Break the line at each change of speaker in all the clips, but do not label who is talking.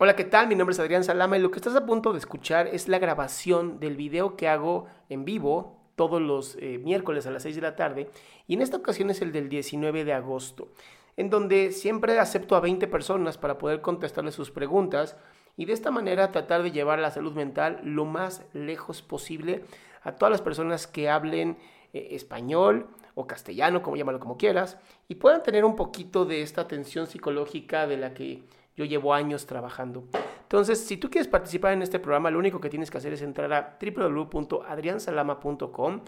Hola, ¿qué tal? Mi nombre es Adrián Salama y lo que estás a punto de escuchar es la grabación del video que hago en vivo todos los eh, miércoles a las 6 de la tarde y en esta ocasión es el del 19 de agosto, en donde siempre acepto a 20 personas para poder contestarles sus preguntas y de esta manera tratar de llevar la salud mental lo más lejos posible a todas las personas que hablen eh, español o castellano, como llámalo como quieras, y puedan tener un poquito de esta atención psicológica de la que yo llevo años trabajando. Entonces, si tú quieres participar en este programa, lo único que tienes que hacer es entrar a www.adriansalama.com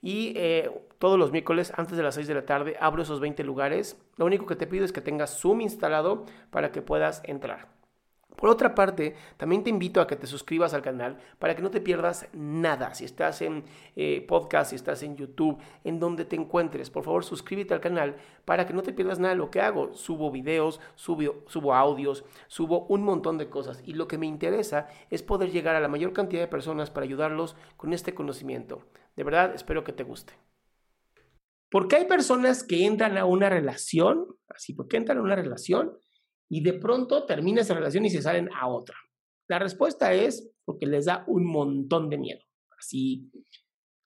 y eh, todos los miércoles antes de las 6 de la tarde abro esos 20 lugares. Lo único que te pido es que tengas Zoom instalado para que puedas entrar. Por otra parte, también te invito a que te suscribas al canal para que no te pierdas nada. Si estás en eh, podcast, si estás en YouTube, en donde te encuentres, por favor suscríbete al canal para que no te pierdas nada de lo que hago. Subo videos, subo, subo audios, subo un montón de cosas. Y lo que me interesa es poder llegar a la mayor cantidad de personas para ayudarlos con este conocimiento. De verdad, espero que te guste. ¿Por qué hay personas que entran a una relación? Así, ¿por qué entran a una relación? Y de pronto termina esa relación y se salen a otra? La respuesta es porque les da un montón de miedo. Así,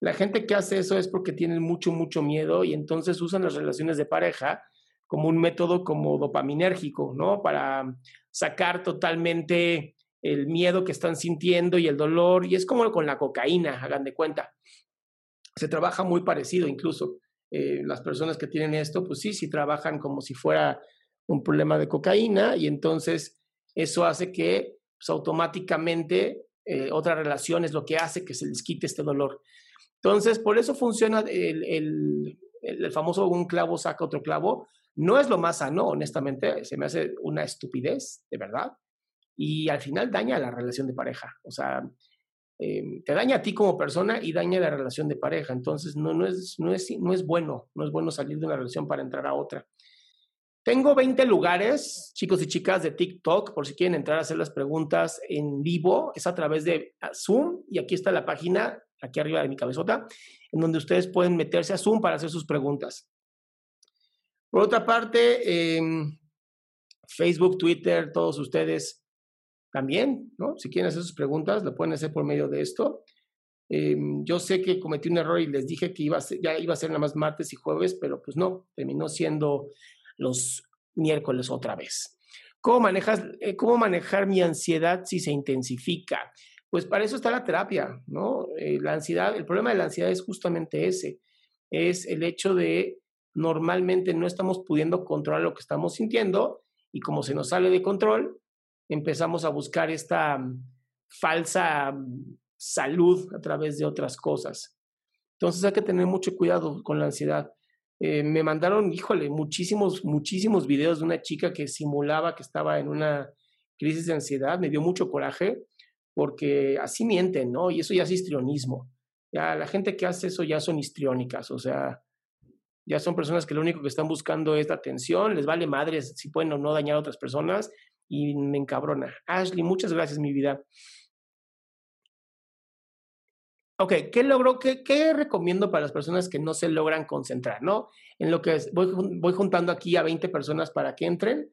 la gente que hace eso es porque tienen mucho, mucho miedo y entonces usan las relaciones de pareja como un método como dopaminérgico, ¿no? Para sacar totalmente el miedo que están sintiendo y el dolor. Y es como con la cocaína, hagan de cuenta. Se trabaja muy parecido incluso. Eh, las personas que tienen esto, pues sí, sí trabajan como si fuera un problema de cocaína y entonces eso hace que pues, automáticamente eh, otra relación es lo que hace que se les quite este dolor. Entonces, por eso funciona el, el, el, famoso un clavo saca otro clavo. No es lo más sano, honestamente, se me hace una estupidez, de verdad. Y al final daña la relación de pareja. O sea, eh, te daña a ti como persona y daña la relación de pareja. Entonces, no, no, es, no, es, no es bueno, no es bueno salir de una relación para entrar a otra. Tengo 20 lugares, chicos y chicas, de TikTok, por si quieren entrar a hacer las preguntas en vivo. Es a través de Zoom y aquí está la página, aquí arriba de mi cabezota, en donde ustedes pueden meterse a Zoom para hacer sus preguntas. Por otra parte, em, Facebook, Twitter, todos ustedes también, ¿no? Si quieren hacer sus preguntas, lo pueden hacer por medio de esto. Em, yo sé que cometí un error y les dije que iba ya iba a ser nada más martes y jueves, pero pues no, terminó siendo los miércoles otra vez. ¿Cómo, manejas, eh, ¿Cómo manejar mi ansiedad si se intensifica? Pues para eso está la terapia, ¿no? Eh, la ansiedad, el problema de la ansiedad es justamente ese, es el hecho de normalmente no estamos pudiendo controlar lo que estamos sintiendo y como se nos sale de control, empezamos a buscar esta mm, falsa mm, salud a través de otras cosas. Entonces hay que tener mucho cuidado con la ansiedad. Eh, me mandaron, híjole, muchísimos, muchísimos videos de una chica que simulaba que estaba en una crisis de ansiedad. Me dio mucho coraje porque así mienten, ¿no? Y eso ya es histrionismo. Ya la gente que hace eso ya son histriónicas, o sea, ya son personas que lo único que están buscando es la atención, les vale madres si pueden o no dañar a otras personas y me encabrona. Ashley, muchas gracias, mi vida. Ok, ¿qué logro? Qué, ¿Qué, recomiendo para las personas que no se logran concentrar? ¿no? En lo que voy, voy juntando aquí a 20 personas para que entren,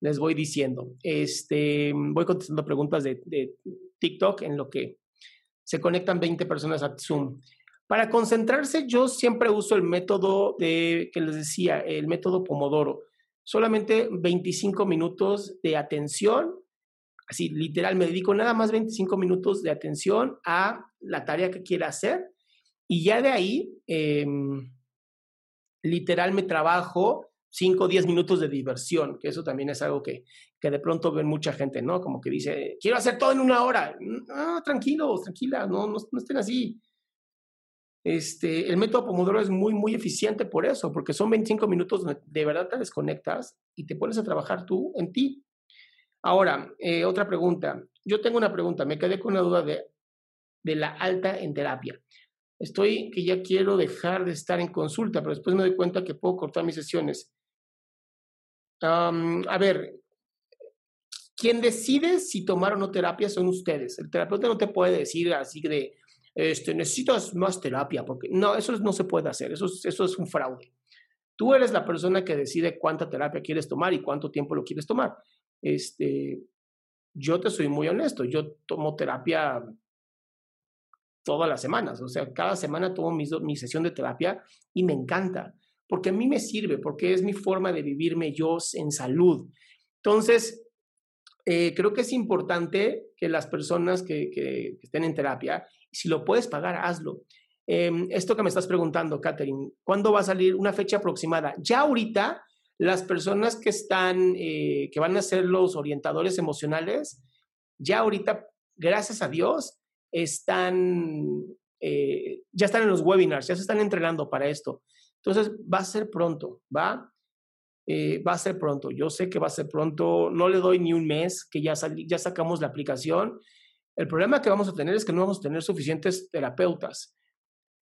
les voy diciendo. Este, voy contestando preguntas de, de TikTok en lo que se conectan 20 personas a Zoom. Para concentrarse, yo siempre uso el método de, que les decía, el método Pomodoro. solamente 25 minutos de atención, así literal, me dedico nada más 25 minutos de atención a la tarea que quiera hacer y ya de ahí, em, literal, me trabajo 5 o 10 minutos de diversión, que eso también es algo que, que de pronto ven mucha gente, ¿no? Como que dice, quiero hacer todo en una hora. No, tranquilos, tranquila, no, no, no estén así. Este, el método Pomodoro es muy, muy eficiente por eso, porque son 25 minutos donde de verdad te desconectas y te pones a trabajar tú en ti. Ahora, eh, otra pregunta. Yo tengo una pregunta, me quedé con la duda de, la alta en terapia. Estoy que ya quiero dejar de estar en consulta, pero después me doy cuenta que puedo cortar mis sesiones. a ver, quien decide si tomar o no terapia son ustedes. El terapeuta no te puede decir así de, este, necesitas más terapia, porque no, eso no se puede hacer, eso, eso es un fraude. Tú eres la persona que decide cuánta terapia quieres tomar y cuánto tiempo lo quieres tomar. Este, yo te soy muy honesto, yo tomo terapia todas las semanas, o sea, cada semana tomo mi, mi sesión de terapia y me encanta, porque a mí me sirve, porque es mi forma de vivirme yo en salud. Entonces, eh, creo que es importante que las personas que, que, estén en terapia, si lo puedes pagar, hazlo. Em, esto que me estás preguntando, Catherine, ¿cuándo va a salir una fecha aproximada? Ya ahorita, las personas que están, eh, que van a ser los orientadores emocionales, ya ahorita, gracias a Dios, están, eh, ya están en los webinars, ya se están entrenando para esto. Entonces, va a ser pronto, ¿va? Eh, va a ser pronto. Yo sé que va a ser pronto. No le doy ni un mes que ya, ya sacamos la aplicación. El problema que vamos a tener es que no vamos a tener suficientes terapeutas.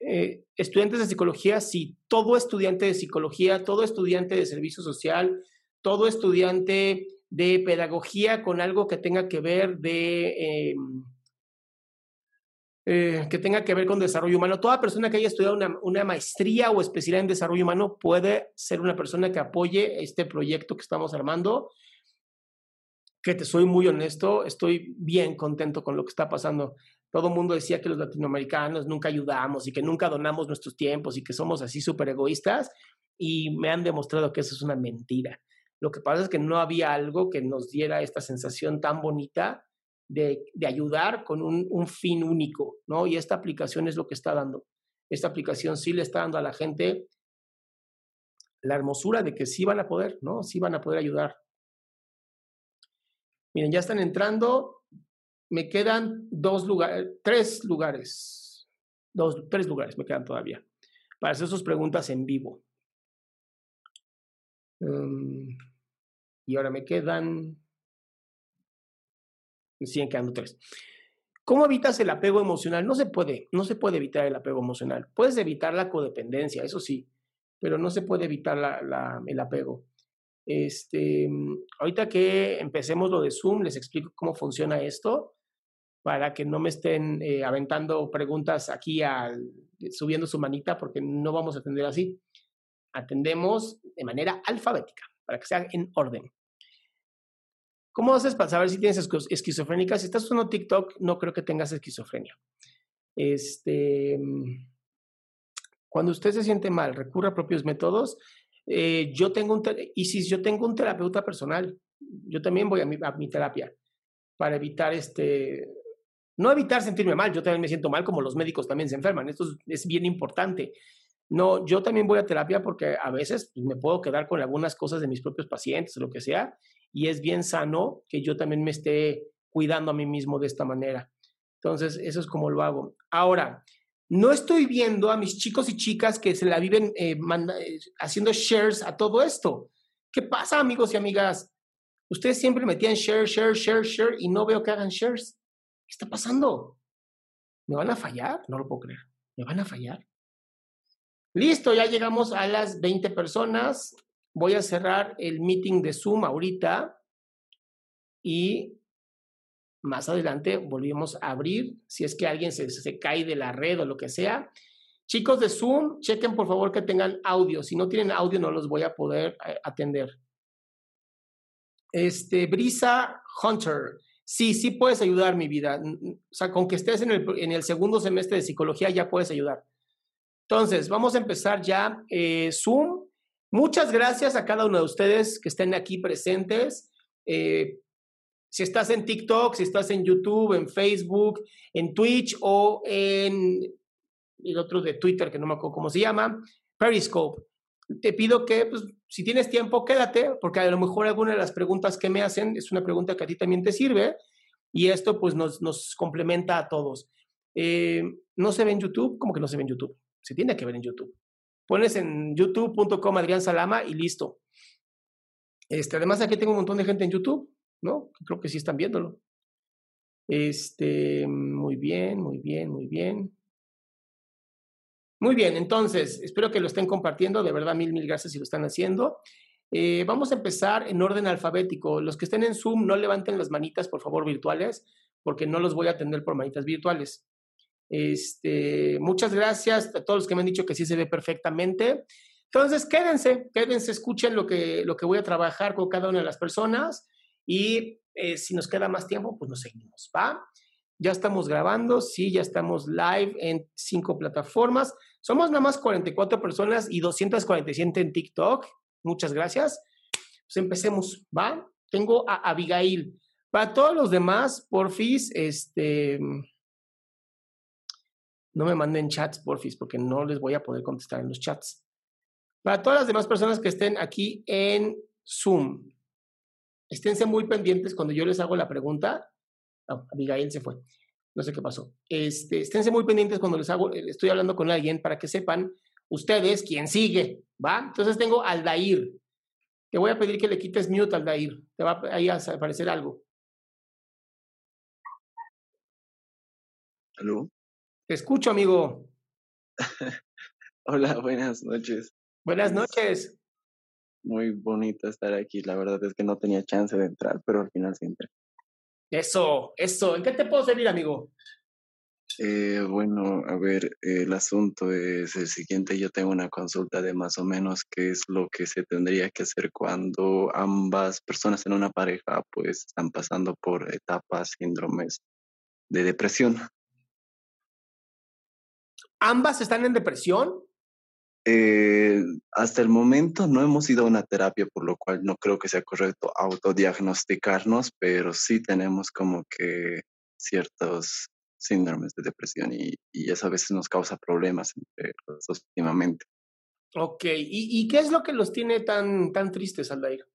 Eh, estudiantes de psicología, sí, todo estudiante de psicología, todo estudiante de servicio social, todo estudiante de pedagogía con algo que tenga que ver de... Em, eh, que tenga que ver con desarrollo humano. Toda persona que haya estudiado una, maestría o especialidad en desarrollo humano puede ser una persona que apoye este proyecto que estamos armando. Que te soy muy honesto, estoy bien contento con lo que está pasando. Todo el mundo decía que los latinoamericanos nunca ayudamos y que nunca donamos nuestros tiempos y que somos así súper egoístas y me han demostrado que eso es una mentira. Lo que pasa es que no había algo que nos diera esta sensación tan bonita de, ayudar con un, fin único, ¿no? Y esta aplicación es lo que está dando. Esta aplicación sí le está dando a la gente la hermosura de que sí van a poder, ¿no? Sí van a poder ayudar. Miren, ya están entrando. Me quedan dos lugares, tres lugares, dos, tres lugares me quedan todavía para hacer sus preguntas en vivo. Um, y ahora me quedan siguen quedando tres. ¿Cómo evitas el apego emocional? No se puede, no se puede evitar el apego emocional. Puedes evitar la codependencia, eso sí, pero no se puede evitar el apego. Este, ahorita que empecemos lo de Zoom, les explico cómo funciona esto para que no me estén eh, aventando preguntas aquí al, subiendo su manita porque no vamos a atender así. Atendemos de manera alfabética para que sea en orden. ¿Cómo haces para saber si tienes esquizofrénica? Si estás usando TikTok, no creo que tengas esquizofrenia. Este, cuando usted se siente mal, recurre a propios métodos. Eh, yo tengo un, y si yo tengo un terapeuta personal, yo también voy a mi terapia para evitar este, no evitar sentirme mal, yo también me siento mal como los médicos también se enferman, esto es, bien importante. No, yo también voy a terapia porque a veces pues, me puedo quedar con algunas cosas de mis propios pacientes lo que sea, y es bien sano que yo también me esté cuidando a mí mismo de esta manera. Entonces, eso es como lo hago. Ahora, no estoy viendo a mis chicos y chicas que se la viven eh, eh, haciendo shares a todo esto. ¿Qué pasa, amigos y amigas? Ustedes siempre metían share, share, share, share y no veo que hagan shares. ¿Qué está pasando? ¿Me van a fallar? No lo puedo creer. ¿Me van a fallar? Listo, ya llegamos a las 20 personas voy a cerrar el meeting de Zoom ahorita y más adelante volvemos a abrir si es que alguien se, se, cae de la red o lo que sea. Chicos de Zoom, chequen por favor que tengan audio. Si no tienen audio no los voy a poder eh, atender. Este, Brisa Hunter. Sí, sí puedes ayudar mi vida. O sea, con que estés en el, en el segundo semestre de psicología ya puedes ayudar. Entonces, vamos a empezar ya eh, Zoom Muchas gracias a cada uno de ustedes que estén aquí presentes. Eh, si estás en TikTok, si estás en YouTube, en Facebook, en Twitch o en el otro de Twitter, que no me acuerdo cómo se llama, Periscope. Te pido que, pues, si tienes tiempo, quédate, porque a lo mejor alguna de las preguntas que me hacen es una pregunta que a ti también te sirve y esto pues nos, complementa a todos. Eh, no se ve en YouTube, como que no se ve en YouTube. Se tiene que ver en YouTube. Pones en youtube.com Adrián Salama y listo. Este, además, aquí tengo un montón de gente en YouTube, ¿no? Creo que sí están viéndolo. Este, muy bien, muy bien, muy bien. Muy bien, entonces, espero que lo estén compartiendo. De verdad, mil, mil gracias si lo están haciendo. Eh, vamos a empezar en orden alfabético. Los que estén en Zoom, no levanten las manitas, por favor, virtuales, porque no los voy a atender por manitas virtuales. Este, muchas gracias a todos los que me han dicho que sí se ve perfectamente. Entonces, quédense, quédense, escuchen lo que, lo que voy a trabajar con cada una de las personas y eh, si nos queda más tiempo, pues nos seguimos, ¿va? Ya estamos grabando, sí, ya estamos live en cinco plataformas. Somos nada más 44 personas y 247 en TikTok. Muchas gracias. Pues empecemos, ¿va? Tengo a Abigail. Para todos los demás, porfis, este, no me manden chats, porfis, porque no les voy a poder contestar en los chats. Para todas las demás personas que estén aquí en Zoom, esténse muy pendientes cuando yo les hago la pregunta. Oh, Abigail se fue. No sé qué pasó. Este, esténse muy pendientes cuando les hago, estoy hablando con alguien para que sepan ustedes quién sigue, ¿va? Entonces tengo Aldair. Te voy a pedir que le quites mute al Aldair. Te va ahí a aparecer algo.
¿Aló?
Te escucho, amigo.
Hola, buenas noches.
Buenas noches.
Muy bonito estar aquí. La verdad es que no tenía chance de entrar, pero al final siempre.
Eso, eso. ¿En qué te puedo servir, amigo?
Eh, bueno, a ver, el asunto es el siguiente. Yo tengo una consulta de más o menos qué es lo que se tendría que hacer cuando ambas personas en una pareja pues están pasando por etapas, síndromes de depresión.
¿Ambas están en depresión?
Eh, hasta el momento no hemos ido a una terapia, por lo cual no creo que sea correcto autodiagnosticarnos, pero sí tenemos como que ciertos síndromes de depresión y, eso a veces nos causa problemas entre los dos últimamente.
Ok, ¿Y, ¿Y, qué es lo que los tiene tan, tan tristes, Aldair?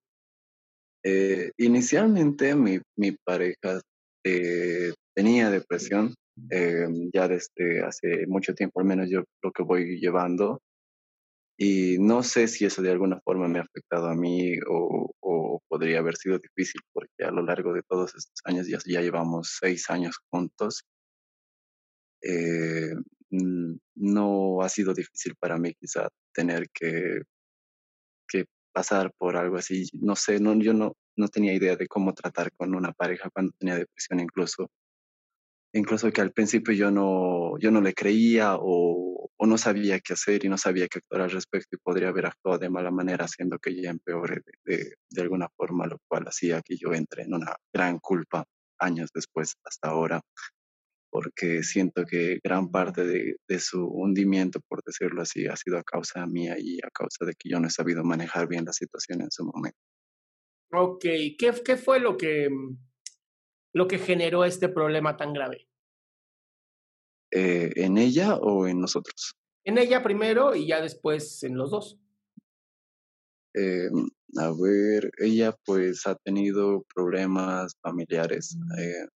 Eh, inicialmente mi, mi pareja eh, tenía depresión, eh, ya desde hace mucho tiempo, al menos yo lo que voy llevando, y no sé si eso de alguna forma me ha afectado a mí o, podría haber sido difícil, porque a lo largo de todos estos años, ya, ya llevamos seis años juntos, eh, no ha sido difícil para mí quizá tener que, que pasar por algo así. No sé, no, yo no, no tenía idea de cómo tratar con una pareja cuando tenía depresión incluso. Incluso que al principio yo no, yo no le creía o, o no sabía qué hacer y no sabía qué actuar al respecto y podría haber actuado de mala manera haciendo que ella empeore de, de, alguna forma, lo cual hacía que yo entre en una gran culpa años después hasta ahora porque siento que gran parte de, de, su hundimiento, por decirlo así, ha sido a causa mía y a causa de que yo no he sabido manejar bien la situación en su momento.
Ok, ¿qué, qué fue lo que, lo que generó este problema tan grave?
Eh, ¿En ella o en nosotros?
En ella primero y ya después en los dos.
Eh, a ver, ella pues ha tenido problemas familiares. Eh,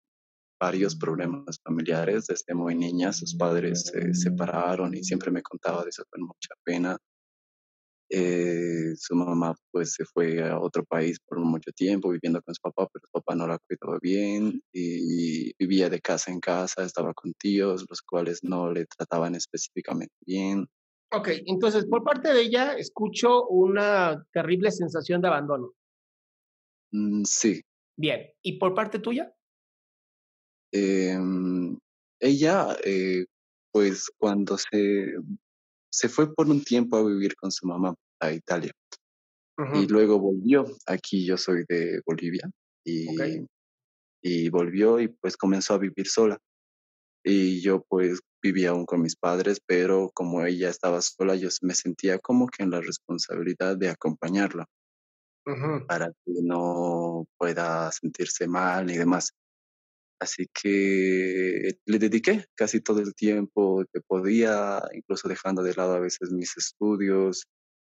varios problemas familiares desde muy niña. Sus padres se separaron y siempre me contaba de eso con mucha pena. Eh, su mamá pues se fue a otro país por mucho tiempo viviendo con su papá, pero su papá no la cuidaba bien y vivía de casa en casa, estaba con tíos, los cuales no le trataban específicamente bien.
Ok, entonces por parte de ella escucho una terrible sensación de abandono.
Mm, sí.
Bien, ¿y por parte tuya?
Eh, ella, eh, pues cuando se, se fue por un tiempo a vivir con su mamá a Italia uh -huh. y luego volvió, aquí yo soy de Bolivia, y, okay. y volvió y pues comenzó a vivir sola. y yo pues vivía aún con mis padres, pero como ella estaba sola, yo me sentía como que en la responsabilidad de acompañarla para que no pueda sentirse mal y demás. Así que le dediqué casi todo el tiempo que podía, incluso dejando de lado a veces mis estudios,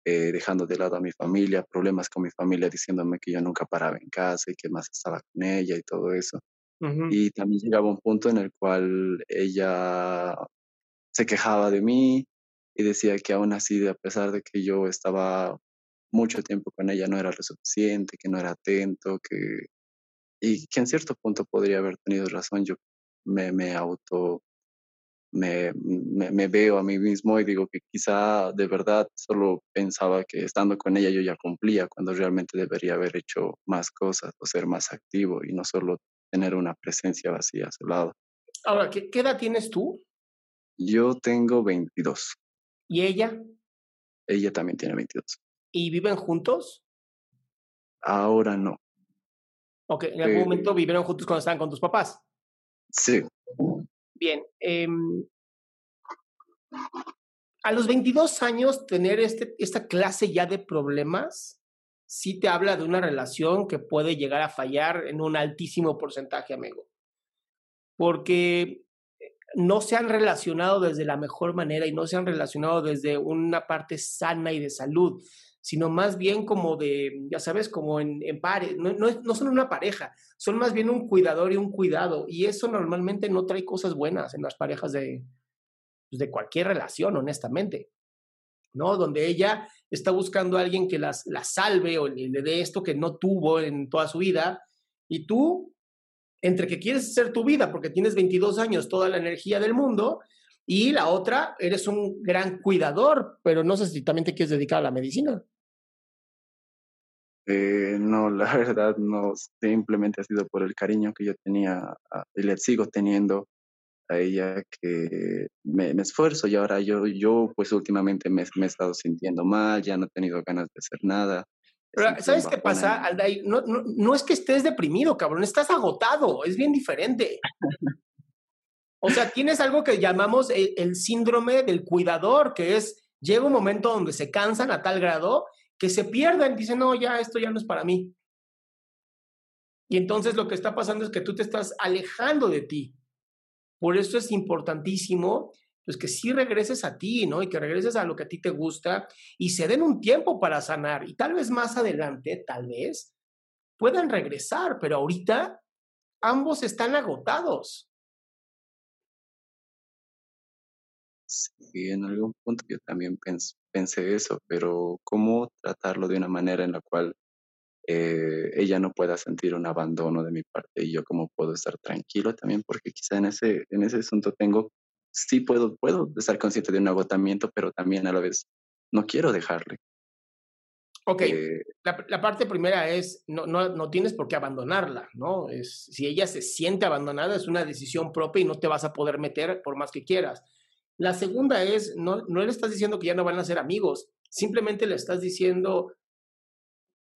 eh, dejando de lado a mi familia, problemas con mi familia, diciéndome que yo nunca paraba en casa y que más estaba con ella y todo eso. Y también llegaba un punto en el cual ella se quejaba de mí y decía que aún así, a pesar de que yo estaba mucho tiempo con ella, no era lo suficiente, que no era atento, que y que en cierto punto podría haber tenido razón. Yo me, me auto, me, me, veo a mí mismo y digo que quizá de verdad solo pensaba que estando con ella yo ya cumplía, cuando realmente debería haber hecho más cosas o ser más activo y no solo tener una presencia vacía a su lado.
Ahora, ¿qué, qué edad tienes tú?
Yo tengo 22.
¿Y ella?
Ella también tiene 22.
¿Y viven juntos?
Ahora no.
Ok, en algún momento vivieron juntos cuando estaban con tus papás.
Sí.
Bien. Em, a los 22 años, tener este, esta clase ya de problemas, sí te habla de una relación que puede llegar a fallar en un altísimo porcentaje, amigo. Porque no se han relacionado desde la mejor manera y no se han relacionado desde una parte sana y de salud sino más bien como de, ya sabes, como en, en pares, no, no, son una pareja, son más bien un cuidador y un cuidado, y eso normalmente no trae cosas buenas en las parejas de, pues, de cualquier relación, honestamente, ¿no? Donde ella está buscando a alguien que las, la salve o le dé esto que no tuvo en toda su vida, y tú, entre que quieres hacer tu vida porque tienes 22 años, toda la energía del mundo, y la otra, eres un gran cuidador, pero no sé si también te quieres dedicar a la medicina.
Eh, no, la verdad, no, simplemente ha sido por el cariño que yo tenía y le sigo teniendo a ella que me, esfuerzo y ahora yo, yo pues últimamente me, me, he estado sintiendo mal, ya no he tenido ganas de hacer nada.
Pero, ¿sabes qué pasa, Alday? No, no, no, es que estés deprimido, cabrón, estás agotado, es bien diferente. O sea, tienes algo que llamamos el, síndrome del cuidador, que es, llega un momento donde se cansan a tal grado que se pierden, dicen, no, ya esto ya no es para mí. Y entonces lo que está pasando es que tú te estás alejando de ti. Por eso es importantísimo pues que sí regreses a ti, ¿no? Y que regreses a lo que a ti te gusta y se den un tiempo para sanar. Y tal vez más adelante, tal vez, puedan regresar, pero ahorita ambos están agotados.
Sí, en algún punto yo también pensé eso, pero ¿cómo tratarlo de una manera en la cual eh, ella no pueda sentir un abandono de mi parte y yo cómo puedo estar tranquilo también? Porque quizá en ese, en ese asunto tengo, sí puedo, puedo estar consciente de un agotamiento, pero también a la vez no quiero dejarle.
Ok, eh la, la, parte primera es, no, no, no tienes por qué abandonarla, ¿no? Es, si ella se siente abandonada, es una decisión propia y no te vas a poder meter por más que quieras. La segunda es, no, no le estás diciendo que ya no van a ser amigos, simplemente le estás diciendo,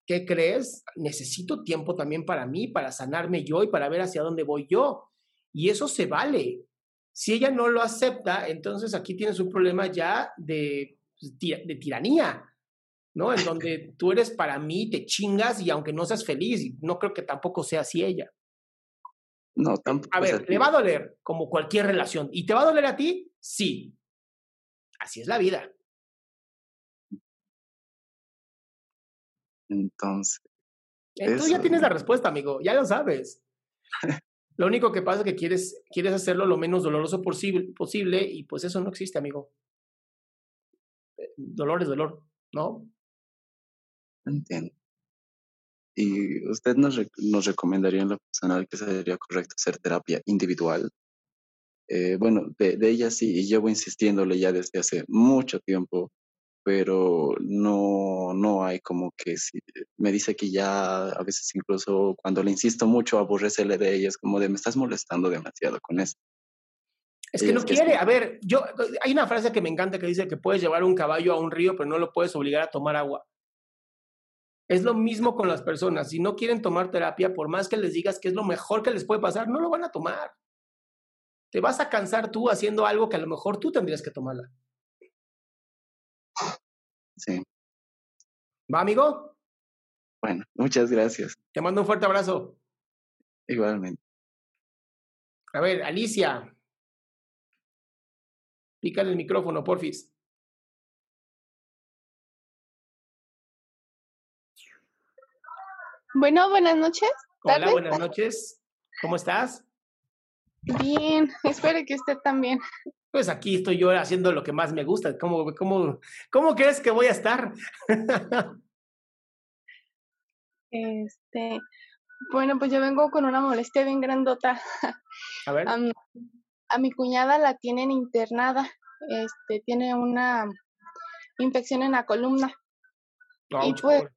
¿qué crees? Necesito tiempo también para mí, para sanarme yo y para ver hacia dónde voy yo. Y eso se vale. Si ella no lo acepta, entonces aquí tienes un problema ya de, pues, de tiranía, ¿no? En donde tú eres para mí, te chingas y aunque no seas feliz, no creo que tampoco sea así ella.
No, tampoco.
A ver, le va a doler como cualquier relación. ¿Y te va a doler a ti? Sí. Así es la vida.
Entonces.
Tú ya tienes la respuesta, amigo, ya lo sabes. lo único que pasa es que quieres, quieres hacerlo lo menos doloroso posible, posible y pues eso no existe, amigo. Eh, dolor es dolor, ¿no?
Entiendo. ¿Y usted nos, nos recomendaría en lo personal que sería correcto hacer terapia individual? Eh, bueno, de, de, ella sí, y llevo insistiéndole ya desde hace mucho tiempo, pero no, no hay como que si, me dice que ya a veces incluso cuando le insisto mucho aborrecele de ella, es como de me estás molestando demasiado con eso.
Es que no quiere, a ver, yo, hay una frase que me encanta que dice que puedes llevar un caballo a un río, pero no lo puedes obligar a tomar agua. Es lo mismo con las personas. Si no quieren tomar terapia, por más que les digas que es lo mejor que les puede pasar, no lo van a tomar. te vas a cansar tú haciendo algo que a lo mejor tú tendrías que tomarla.
Sí.
¿Va, amigo?
Bueno, muchas gracias.
Te mando un fuerte abrazo.
Igualmente.
A ver, Alicia. Pícale el micrófono, porfis.
Bueno, buenas noches.
Hola, buenas noches. ¿Cómo estás?
Bien, espero que usted también.
Pues aquí estoy yo haciendo lo que más me gusta. ¿Cómo, cómo, cómo crees que voy a estar?
Este, bueno, pues yo vengo con una molestia bien grandota.
A ver.
A mi cuñada la tienen internada. Este, tiene una infección en la columna. y
Ouch,
pues-.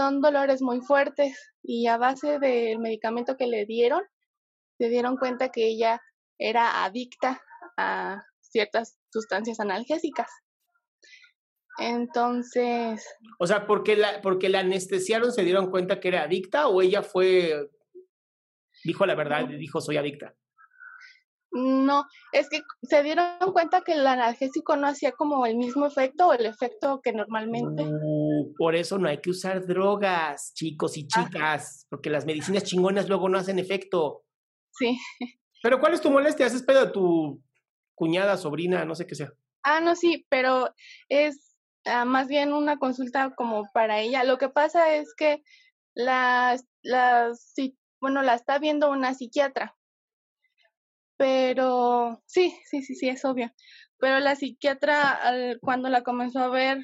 Son dolores muy fuertes y a base del medicamento que le dieron, se dieron cuenta que ella era adicta a ciertas sustancias analgésicas. Entonces,
O sea, porque la, porque la anestesiaron, se dieron cuenta que era adicta o ella fue, dijo la verdad, y dijo soy adicta.
No, es que se dieron cuenta que el analgésico no hacía como el mismo efecto o el efecto que normalmente.
Uh, por eso no hay que usar drogas, chicos y
Ah.
chicas, porque las medicinas chingonas luego no hacen efecto.
Sí.
Pero ¿cuál es tu molestia? ¿Haces pedo de tu cuñada, sobrina, no sé qué sea?
Ah, no, sí, pero es ah, más bien una consulta como para ella. Lo que pasa es que la, la, sí, bueno, la está viendo una psiquiatra. Pero sí, sí, sí, sí, es obvio. Pero la psiquiatra, al- cuando la comenzó a ver,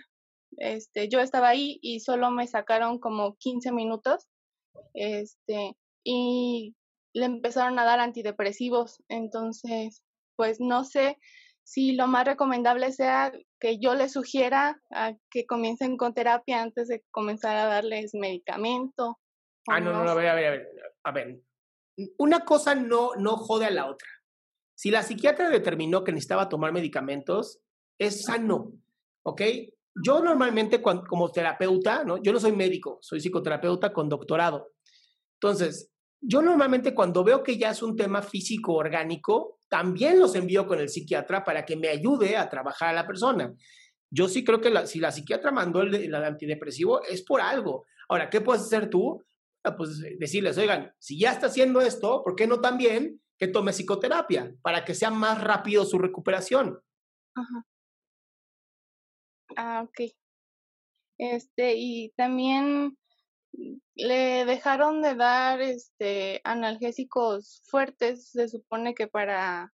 este, yo estaba ahí y solo me sacaron como 15 minutos. Este, y le empezaron a dar antidepresivos. Entonces, pues no sé si lo más recomendable sea que yo les sugiera a que comiencen con terapia antes de comenzar a darles medicamento.
Ah, no, no, no, a ver, a ver, a ver. A ver, una cosa no, no jode a la otra. Si la psiquiatra determinó que necesitaba tomar medicamentos, es sano, ¿ok? Yo normalmente como terapeuta, ¿no? Yo no soy médico, soy psicoterapeuta con doctorado. Entonces, yo normalmente cuando veo que ya es un tema físico orgánico, también los envío con el psiquiatra para que me ayude a trabajar a la persona. Yo sí creo que si la psiquiatra mandó el, el antidepresivo es por algo. Ahora, ¿qué puedes hacer tú? Ah, Pues decirles, oigan, si ya está haciendo esto, ¿por qué no también que tome psicoterapia para que sea más rápido su recuperación?
Ajá. Ah, ok. Este, y también le dejaron de dar este analgésicos fuertes, se supone que para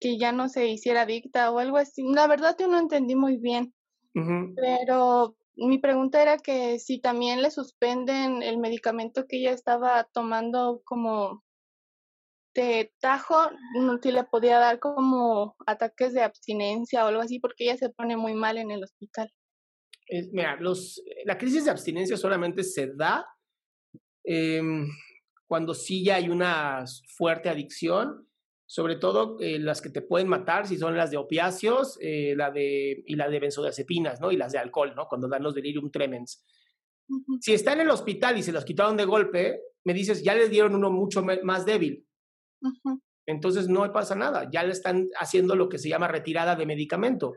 que ya no se hiciera adicta o algo así. La verdad yo no entendí muy bien,
Ujú.
pero mi pregunta era que si también le suspenden el medicamento que ella estaba tomando como de tajo, si le podía dar como ataques de abstinencia o algo así, porque ella se pone muy mal en el hospital.
Mira, los, la crisis de abstinencia solamente se da em, cuando sí ya hay una fuerte adicción, sobre todo eh, las que te pueden matar, si son las de opiáceos eh, la de, y la de benzodiazepinas, ¿no? Y las de alcohol, ¿no? Cuando dan los delirium tremens. Si está en el hospital y se los quitaron de golpe, me dices, ya le dieron uno mucho más débil. Entonces no pasa nada, ya le están haciendo lo que se llama retirada de medicamento. O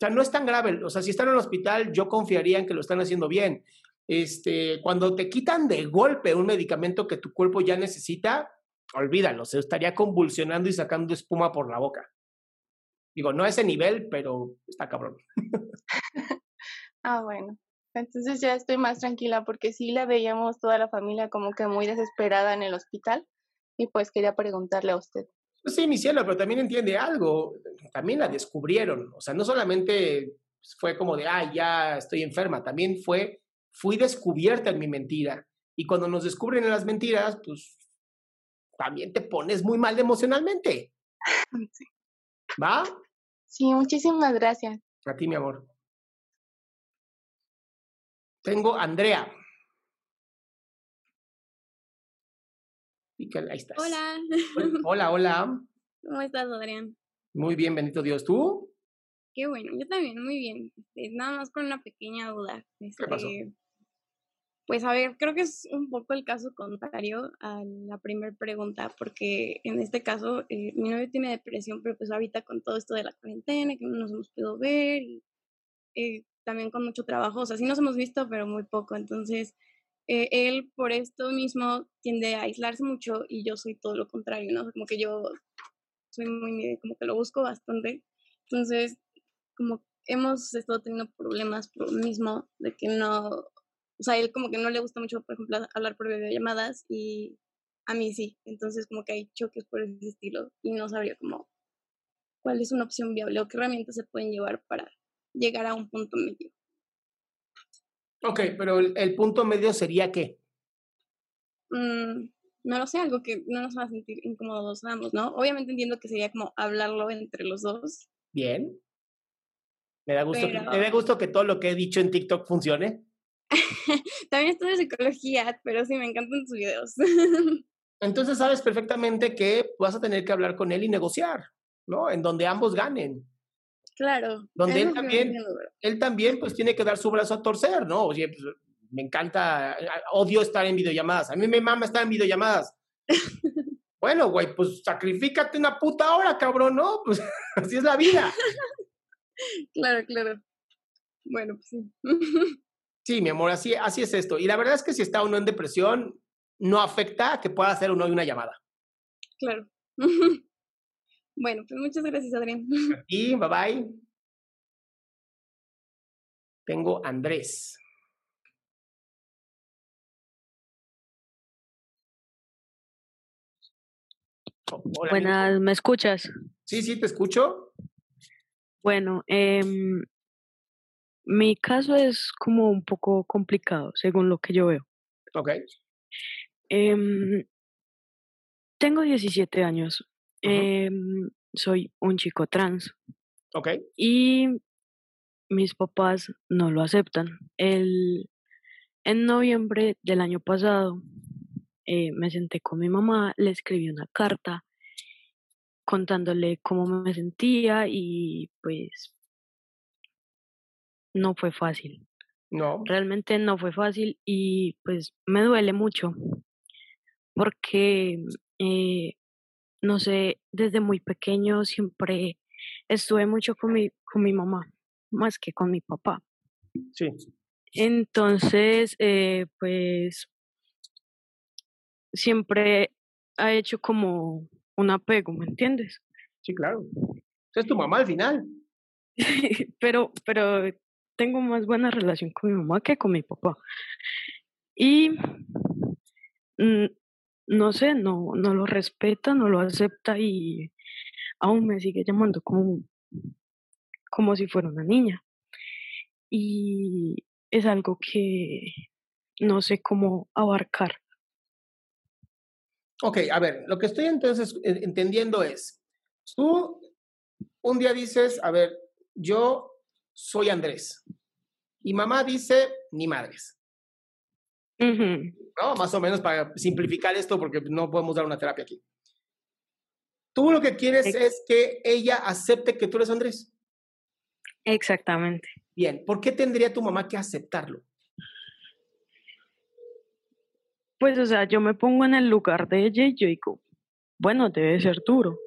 sea, no es tan grave. O sea, si están en el hospital, yo confiaría en que lo están haciendo bien. Este, cuando te quitan de golpe un medicamento que tu cuerpo ya necesita, olvídalo, se estaría convulsionando y sacando espuma por la boca. Digo, no a ese nivel, pero está cabrón.
Ah, bueno. Entonces ya estoy más tranquila porque sí la veíamos toda la familia como que muy desesperada en el hospital y pues quería preguntarle a usted.
Pues Sí, mi cielo, pero también entiende algo. También la descubrieron. O sea, no solamente fue como de, ah, ya estoy enferma, también fue, fui descubierta en mi mentira. Y cuando nos descubren en las mentiras, pues también te pones muy mal emocionalmente.
Sí.
¿Va?
Sí, muchísimas gracias.
A ti, mi amor. Tengo a Andrea. Ahí estás.
Hola,
Hola, hola.
¿cómo estás, Adrián?
Muy bien, bendito Dios. ¿Tú?
Qué bueno, yo también, muy bien. Este, nada más con una pequeña duda.
pasó?
Pues a ver, creo que es un poco el caso contrario a la primera pregunta, porque en este caso eh, mi novio tiene depresión, pero pues ahorita con todo esto de la cuarentena, que no nos hemos podido ver, y eh, también con mucho trabajo, o sea, sí nos hemos visto, pero muy poco, entonces eh, él por esto mismo tiende a aislarse mucho y yo soy todo lo contrario, ¿no? Como que yo soy muy, como que lo busco bastante, entonces como hemos estado teniendo problemas por lo mismo, de que no, o sea, él como que no le gusta mucho, por ejemplo, hablar por videollamadas y a mí sí. Entonces como que hay choques por ese estilo y no sabría cómo cuál es una opción viable o qué herramientas se pueden llevar para llegar a un punto medio.
Ok, pero el, punto medio sería qué?
Mm, no lo sé, algo que no nos va a sentir incómodos ambos, ¿no? Obviamente entiendo que sería como hablarlo entre los dos.
Bien. Me da gusto, que, me da gusto que todo lo que he dicho en TikTok funcione.
También estudio psicología, pero sí me encantan sus videos.
Entonces sabes perfectamente que vas a tener que hablar con él y negociar, ¿no? En donde ambos ganen.
Claro.
Donde él también, él también pues tiene que dar su brazo a torcer, ¿no? Oye, pues, me encanta, odio estar en videollamadas. A mí me mama estar en videollamadas. bueno, güey, pues sacrifícate una puta hora, cabrón, ¿no? Pues así es la vida.
claro, claro. Bueno, pues sí.
Sí, mi amor, así, así es esto. Y la verdad es que si está uno en depresión, no afecta que pueda hacer uno una llamada.
Claro. bueno, pues muchas gracias, Adrián.
Y bye bye. Tengo Andrés.
Buenas, ¿me escuchas?
Sí, sí, te escucho.
Bueno, eh, mi caso es como un poco complicado, según lo que yo veo.
Ok.
Em, tengo 17 años. Eh, soy un chico trans.
Ok.
Y mis papás no lo aceptan. El, en noviembre del año pasado eh, me senté con mi mamá, le escribí una carta contándole cómo me sentía y pues no fue fácil.
No.
Realmente no fue fácil y pues me duele mucho porque, eh, no sé, desde muy pequeño siempre estuve mucho con mi, con mi mamá, más que con mi papá.
Sí.
Entonces, eh, pues siempre ha hecho como un apego, ¿me entiendes?
Sí, claro. Es tu mamá al final.
pero, pero tengo más buena relación con mi mamá que con mi papá. Y mm, no sé, no, no lo respeta, no lo acepta y aún me sigue llamando como, como si fuera una niña. Y es algo que no sé cómo abarcar.
Ok, a ver, lo que estoy entonces entendiendo es, tú un día dices, a ver, yo soy Andrés. Y mamá dice, ni madres. ¿No? Más o menos para simplificar esto, porque no podemos dar una terapia aquí. Tú lo que quieres es que ella acepte que tú eres Andrés.
Exactamente.
Bien, ¿por qué tendría tu mamá que aceptarlo?
Pues, o sea, yo me pongo en el lugar de ella y yo digo, bueno, debe ser duro.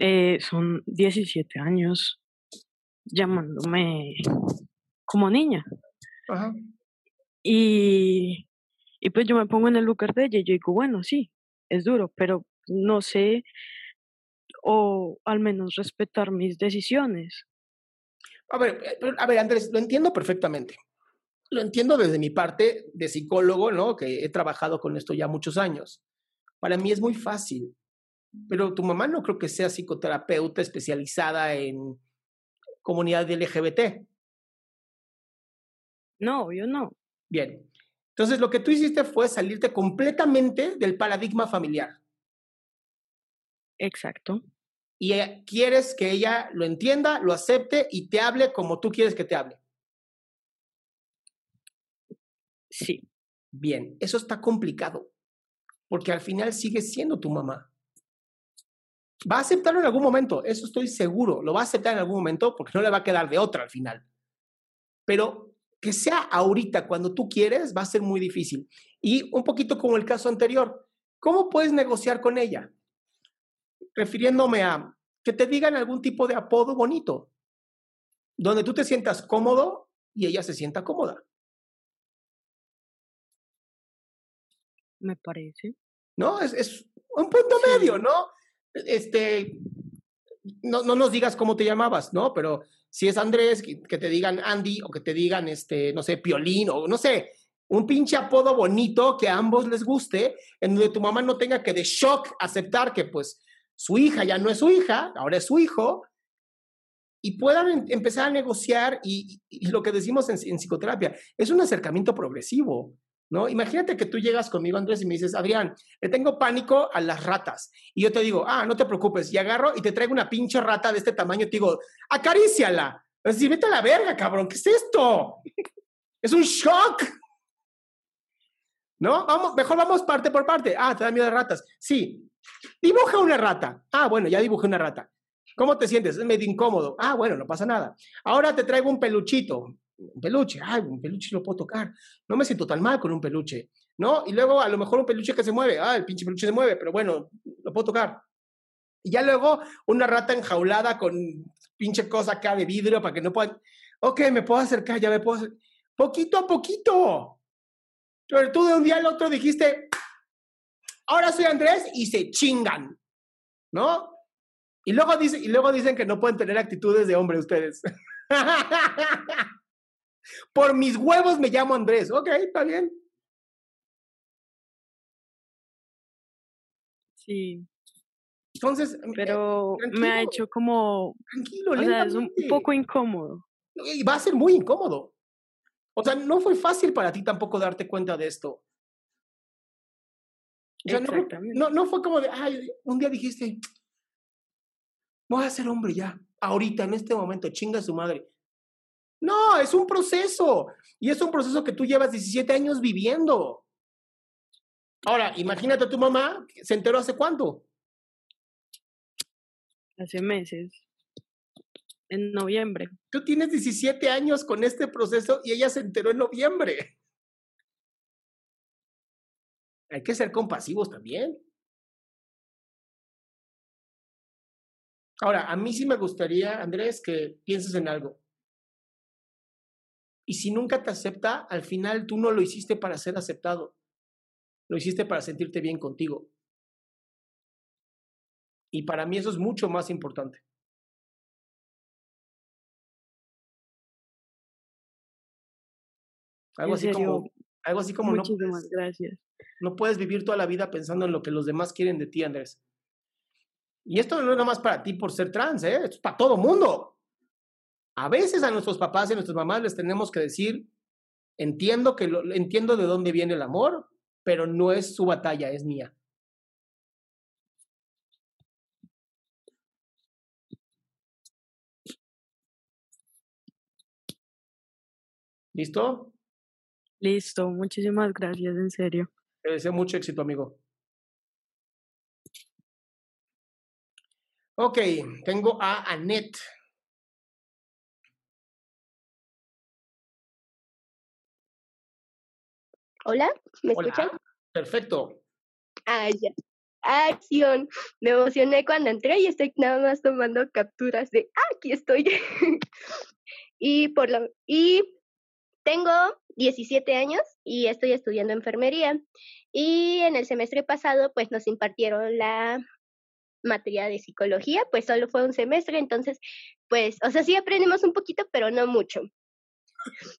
Eh, son 17 años llamándome como niña.
Ajá.
Y, y pues yo me pongo en el lugar de ella y yo digo, bueno, sí, es duro, pero no sé, o al menos respetar mis decisiones.
A ver, eh, a ver, Andrés, lo entiendo perfectamente. Lo entiendo desde mi parte de psicólogo, ¿no? Que he trabajado con esto ya muchos años. Para mí es muy fácil, pero tu mamá no creo que sea psicoterapeuta especializada en comunidad LGBT.
No, yo no.
Bien. Entonces, lo que tú hiciste fue salirte completamente del paradigma familiar.
Exacto.
Y eh, quieres que ella lo entienda, lo acepte y te hable como tú quieres que te hable.
Sí.
Bien, eso está complicado, porque al final sigue siendo tu mamá. Va a aceptarlo en algún momento, eso estoy seguro, lo va a aceptar en algún momento porque no le va a quedar de otra al final. Pero que sea ahorita, cuando tú quieres, va a ser muy difícil. Y un poquito como el caso anterior, ¿cómo puedes negociar con ella? Refiriéndome a que te digan algún tipo de apodo bonito, donde tú te sientas cómodo y ella se sienta cómoda.
Me parece.
¿No? Es, es un punto medio, ¿no? Este, no, no nos digas cómo te llamabas, ¿no? Pero si es Andrés, que, te digan Andy o que te digan, este, no sé, Piolín o no sé, un pinche apodo bonito que a ambos les guste, en donde tu mamá no tenga que de shock aceptar que pues su hija ya no es su hija, ahora es su hijo, y puedan em, empezar a negociar y, lo que decimos en, en, psicoterapia, es un acercamiento progresivo. ¿No? Imagínate que tú llegas conmigo, Andrés, y me dices, Adrián, le tengo pánico a las ratas. Y yo te digo, ah, no te preocupes, y agarro y te traigo una pinche rata de este tamaño y te digo, acaríciala. Es vete a la verga, cabrón, ¿qué es esto? es un shock. ¿No? Vamos, mejor vamos parte por parte. Ah, te da miedo a ratas. Sí. Dibuja una rata. Ah, bueno, ya dibujé una rata. ¿Cómo te sientes? Es medio incómodo. Ah, bueno, no pasa nada. Ahora te traigo un peluchito un peluche, ay, un peluche lo puedo tocar, no me siento tan mal con un peluche, ¿no? Y luego a lo mejor un peluche que se mueve, ah, el pinche peluche se mueve, pero bueno, lo puedo tocar. Y ya luego una rata enjaulada con pinche cosa acá de vidrio para que no puedan, ok, me puedo acercar, ya me puedo acercar. poquito a poquito. Pero tú de un día al otro dijiste, ahora soy Andrés y se chingan, ¿no? Y luego, dice, y luego dicen que no pueden tener actitudes de hombre ustedes. Por mis huevos me llamo Andrés. Ok, está bien.
Sí.
Entonces, eh,
pero me ha hecho como,
tranquilo,
o sea, es un poco incómodo.
Y va a ser muy incómodo. O sea, no fue fácil para ti tampoco darte cuenta de esto.
Exactamente.
No, no, fue como de, ay, un día dijiste, voy a ser hombre ya, ahorita, en este momento, chinga su madre. No, es un proceso. Y es un proceso que tú llevas 17 años viviendo. Ahora, imagínate a tu mamá, ¿se enteró hace cuánto?
Hace meses. En noviembre.
Tú tienes 17 años con este proceso y ella se enteró en noviembre. Hay que ser compasivos también. Ahora, a mí sí me gustaría, Andrés, que pienses en algo. Y si nunca te acepta, al final tú no lo hiciste para ser aceptado. Lo hiciste para sentirte bien contigo. Y para mí eso es mucho más importante. Algo así como, algo así como
no puedes, gracias.
no puedes vivir toda la vida pensando en lo que los demás quieren de ti, Andrés. Y esto no es nada más para ti por ser trans, ¿eh? esto es para todo mundo. A veces a nuestros papás y a nuestras mamás les tenemos que decir, entiendo, que lo, entiendo de dónde viene el amor, pero no es su batalla, es mía. ¿Listo?
Listo, muchísimas gracias, en serio.
Te deseo mucho éxito, amigo. Ok, tengo a Annette.
Hola, ¿me escuchan?
Perfecto.
Ah, ya. Acción. Me emocioné cuando entré y estoy nada más tomando capturas de ah, aquí estoy. y por lo y tengo 17 años y estoy estudiando enfermería. Y en el semestre pasado, pues nos impartieron la materia de psicología, pues solo fue un semestre, entonces, pues, o sea, sí aprendimos un poquito, pero no mucho.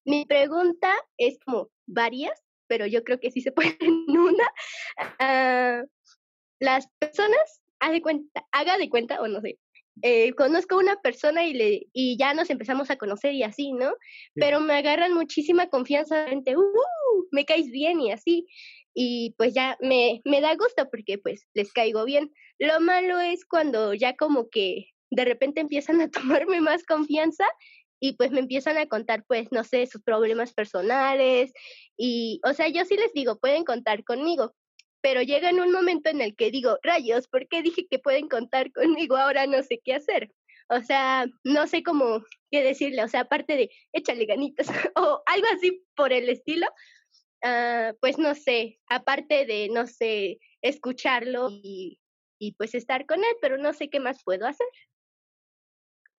Mi pregunta es como varias, pero yo creo que sí se puede en una. Ah, las personas, haga de cuenta, haga de cuenta, o no sé, eh, conozco a una persona y, le, y ya nos empezamos a conocer y así, ¿no? Pero me agarran muchísima confianza, gente, uh, me caes bien y así. Y pues ya me, me da gusto porque pues les caigo bien. Lo malo es cuando ya como que de repente empiezan a tomarme más confianza y pues me empiezan a contar, pues, no sé, sus problemas personales y, o sea, yo sí les digo, pueden contar conmigo, pero llega en un momento en el que digo, rayos, ¿por qué dije que pueden contar conmigo? Ahora no sé qué hacer. O sea, no sé cómo qué decirle, o sea, aparte de échale ganitas o algo así por el estilo, ah, pues no sé, aparte de, no sé, escucharlo y, y pues estar con él, pero no sé qué más puedo hacer.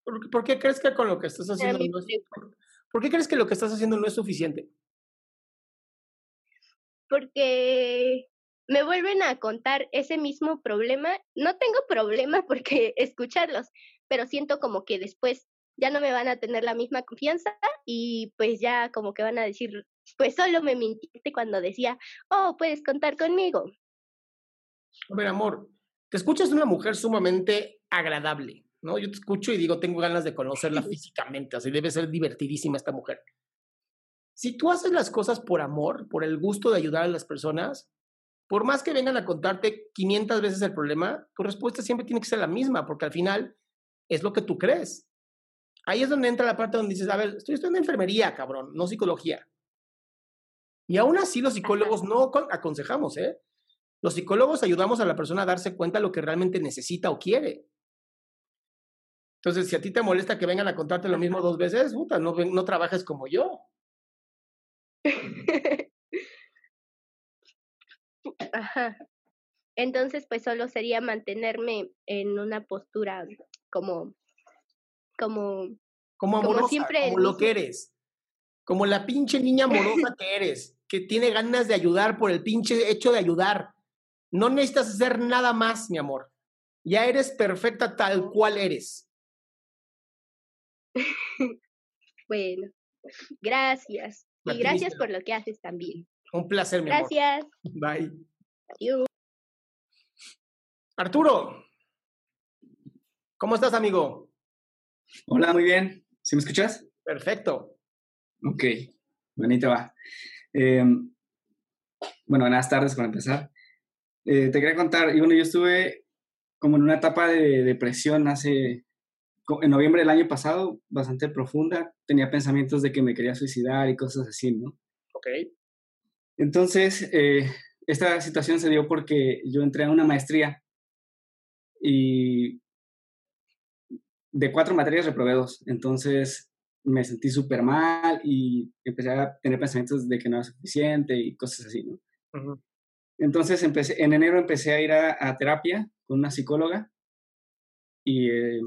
¿Por, por qué crees que con lo que estás haciendo no es, ¿Por qué crees que lo que estás haciendo no es suficiente?
Porque me vuelven a contar ese mismo problema. No tengo problema porque escucharlos, pero siento como que después ya no me van a tener la misma confianza y pues ya como que van a decir, pues solo me mintiste cuando decía, oh, puedes contar conmigo.
A ver, amor, te escuchas una mujer sumamente agradable, ¿no? Yo te escucho y digo, tengo ganas de conocerla físicamente, así debe ser divertidísima esta mujer. Si tú haces las cosas por amor, por el gusto de ayudar a las personas, por más que vengan a contarte 500 veces el problema, tu respuesta siempre tiene que ser la misma, porque al final es lo que tú crees. Ahí es donde entra la parte donde dices, a ver, estoy estudiando enfermería, cabrón, no psicología. Y aún así los psicólogos no aconsejamos, ¿eh? Los psicólogos ayudamos a la persona a darse cuenta de lo que realmente necesita o quiere. Entonces, si a ti te molesta que vengan a contarte lo mismo dos veces, puta, no, no trabajes como yo.
Ajá. Entonces, pues solo sería mantenerme en una postura como, como,
como amorosa, como, siempre como lo que eres, como la pinche niña amorosa que eres, que tiene ganas de ayudar por el pinche hecho de ayudar. No necesitas hacer nada más, mi amor. Ya eres perfecta tal cual eres.
bueno, gracias. Y gracias por lo que haces también.
Un placer, mi
amor. Gracias.
Bye.
Adiós.
Arturo, ¿cómo estás, amigo?
Hola, muy bien. ¿Sí me escuchas?
Perfecto.
Ok, bonito va. Eh, bueno, buenas tardes para empezar. Eh, te quería contar, y bueno, yo estuve como en una etapa de depresión hace, en noviembre del año pasado, bastante profunda. Tenía pensamientos de que me quería suicidar y cosas así, ¿no?
Ok.
Entonces, eh, esta situación se dio porque yo entré a una maestría y de cuatro materias reprobé dos. Entonces me sentí súper mal y empecé a tener pensamientos de que no era suficiente y cosas así, ¿no? Entonces empecé, en enero empecé a ir a, terapia con una psicóloga y eh,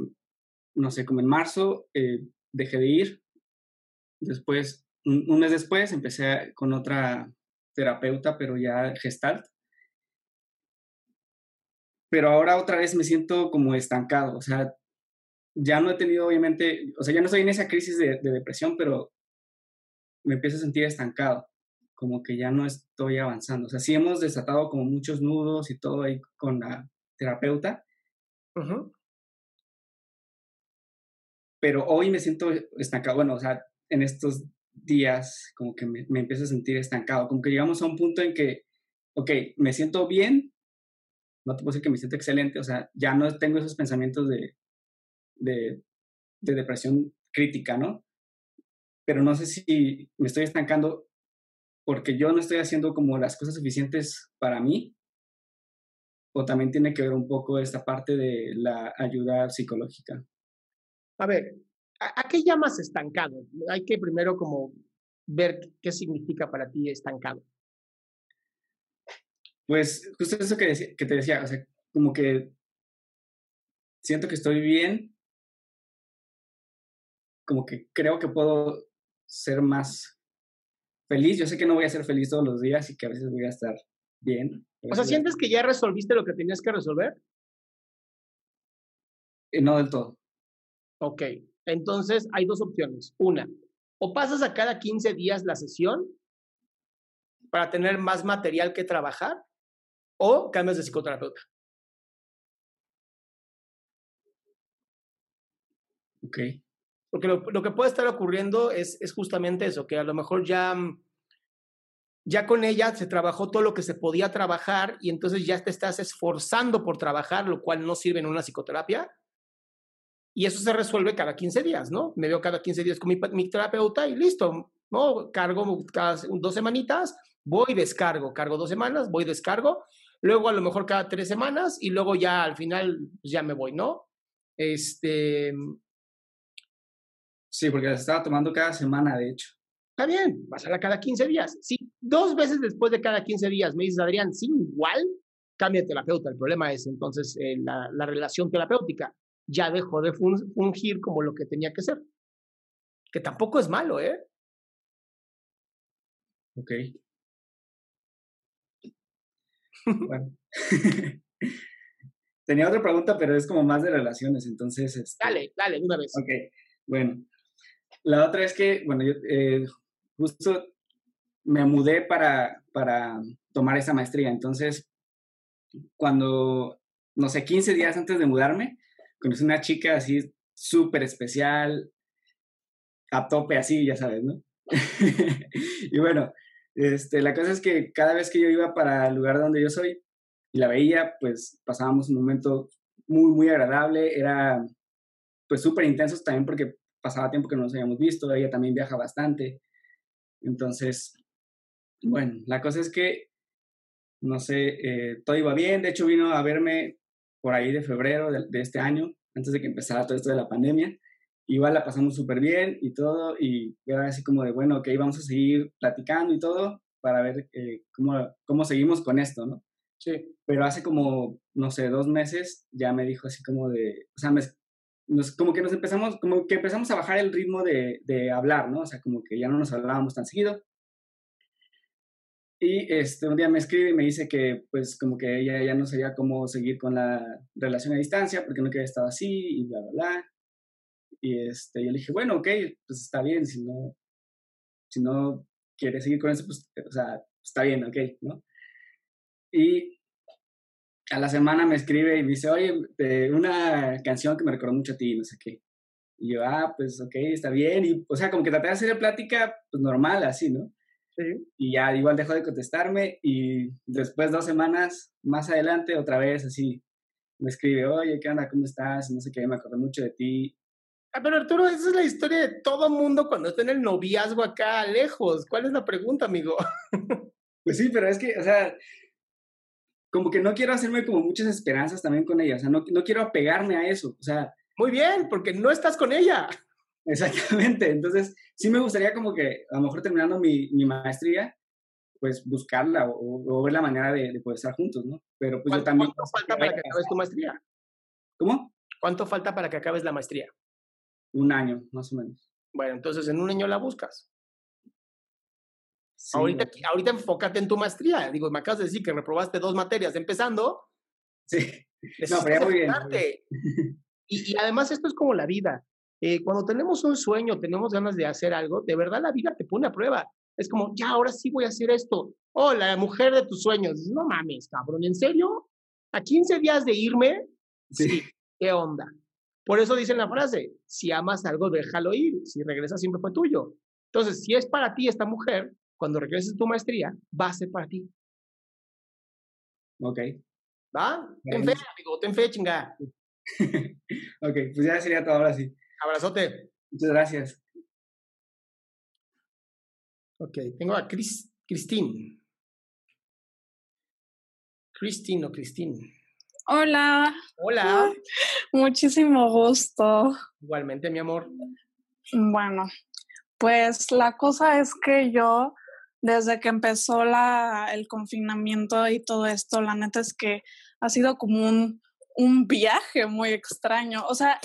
no sé, como en marzo eh, dejé de ir. Después, un, mes después, empecé con otra terapeuta, pero ya gestalt. Pero ahora otra vez me siento como estancado, o sea, ya no he tenido obviamente, o sea, ya no estoy en esa crisis de, depresión, pero me empiezo a sentir estancado, como que ya no estoy avanzando, o sea, sí hemos desatado como muchos nudos y todo ahí con la terapeuta, pero hoy me siento estancado, bueno, o sea, en estos días como que me, empiezo a sentir estancado, como que llegamos a un punto en que, ok, me siento bien, no te puedo decir que me siento excelente, o sea, ya no tengo esos pensamientos de, de, depresión crítica, ¿no? Pero no sé si me estoy estancando porque yo no estoy haciendo como las cosas suficientes para mí, o también tiene que ver un poco esta parte de la ayuda psicológica.
A ver, ¿a, qué llamas estancado? Hay que primero como ver qué significa para ti estancado.
Pues justo eso que, que te decía, o sea, como que siento que estoy bien, como que creo que puedo ser más feliz. Yo sé que no voy a ser feliz todos los días y que a veces voy a estar bien.
O sea, ¿sientes que ya resolviste lo que tenías que resolver?
Eh, no del todo.
Ok, entonces hay dos opciones. Una, o pasas a cada 15 días la sesión para tener más material que trabajar, o cambias de psicoterapeuta.
Ok.
Porque lo, que puede estar ocurriendo es, es, justamente eso, que a lo mejor ya, ya con ella se trabajó todo lo que se podía trabajar y entonces ya te estás esforzando por trabajar, lo cual no sirve en una psicoterapia. Y eso se resuelve cada 15 días, ¿no? Me veo cada 15 días con mi, mi terapeuta y listo, ¿no? Cargo cada dos semanitas, voy, descargo, cargo dos semanas, voy, descargo luego a lo mejor cada tres semanas y luego ya al final pues, ya me voy, ¿no? Este,
Sí, porque las estaba tomando cada semana, de hecho.
está bien, pásala cada 15 días. Si dos veces después de cada 15 días me dices, Adrián, sí, igual, cambia de terapeuta. El problema es entonces eh, la, la relación terapéutica. Ya dejó de fun- fungir como lo que tenía que ser. Que tampoco es malo, ¿eh?
Ok. Bueno. Tenía otra pregunta, pero es como más de relaciones, entonces... este,
Dale, dale, de una vez.
Ok, bueno. La otra es que, bueno, yo eh, justo me mudé para, para tomar esa maestría, entonces cuando, no sé, 15 días antes de mudarme, conocí una chica así súper especial, a tope así, ya sabes, ¿no? y bueno, este, la cosa es que cada vez que yo iba para el lugar donde yo soy y la veía, pues pasábamos un momento muy, muy agradable, era pues súper intensos también porque pasaba tiempo que no nos habíamos visto, ella también viaja bastante, entonces, bueno, la cosa es que, no sé, eh, todo iba bien, de hecho vino a verme por ahí de febrero de, de este año, antes de que empezara todo esto de la pandemia, igual la pasamos súper bien y todo, y era así como de, bueno, ok, vamos a seguir platicando y todo para ver eh, cómo, cómo seguimos con esto, ¿no?
Sí.
Pero hace como, no sé, dos meses ya me dijo así como de, o sea, me, nos, como que nos empezamos, como que empezamos a bajar el ritmo de, de hablar, ¿no? O sea, como que ya no nos hablábamos tan seguido. Y este, un día me escribe y me dice que, pues, como que ella ya no sabía cómo seguir con la relación a distancia porque no quería estar así y bla, bla, bla. Y este, yo le dije, bueno, ok, pues está bien, si no, si no quiere seguir con eso, pues, o sea, está bien, ok, ¿no? Y a la semana me escribe y me dice, oye, eh, una canción que me recordó mucho a ti, no sé qué. Y yo, ah, pues ok, está bien. Y, o sea, como que traté de hacer plática, pues normal, así, ¿no?
Sí.
Y ya igual dejó de contestarme y después dos semanas más adelante otra vez así me escribe, oye, ¿qué onda? ¿Cómo estás? No sé qué, me acordé mucho de ti.
Ah, pero Arturo, esa es la historia de todo mundo cuando está en el noviazgo acá lejos. ¿Cuál es la pregunta, amigo?
Pues sí, pero es que, o sea, como que no quiero hacerme como muchas esperanzas también con ella, o sea, no, no quiero apegarme a eso, o sea,
Muy bien, porque no estás con ella.
Exactamente, entonces sí me gustaría como que a lo mejor terminando mi, mi maestría, pues buscarla o, o ver la manera de, de poder estar juntos, ¿no? Pero pues yo
¿Cuánto,
también...
cuánto falta para que acabes tu maestría?
¿Cómo?
¿Cuánto falta para que acabes la maestría?
Un año, más o menos.
Bueno, entonces en un año la buscas.
Sí,
ahorita, ahorita enfócate en tu maestría. Digo, me acabas de decir que reprobaste dos materias empezando.
Sí. No, pero ya muy bien.
y además esto es como la vida. Eh, cuando tenemos un sueño, tenemos ganas de hacer algo, de verdad la vida te pone a prueba. Es como, ya, ahora sí voy a hacer esto. Oh, la mujer de tus sueños. No mames, cabrón, ¿en serio? ¿A 15 días de irme?
Sí.
¿Qué onda? Por eso dicen la frase, si amas algo, déjalo ir. Si regresas, siempre fue tuyo. Entonces, si es para ti esta mujer, cuando regreses a tu maestría, va a ser para ti.
Ok.
¿Va? Ten fe, amigo, ten fe, chingada.
ok, pues ya sería todo ahora sí.
Abrazote.
Muchas gracias.
Ok, tengo a Cris, Cristín. Cristín o Cristín.
Hola,
Hola.
muchísimo gusto.
Igualmente, mi amor.
Bueno, pues la cosa es que yo, desde que empezó la, el confinamiento y todo esto, la neta es que ha sido como un, un viaje muy extraño. O sea,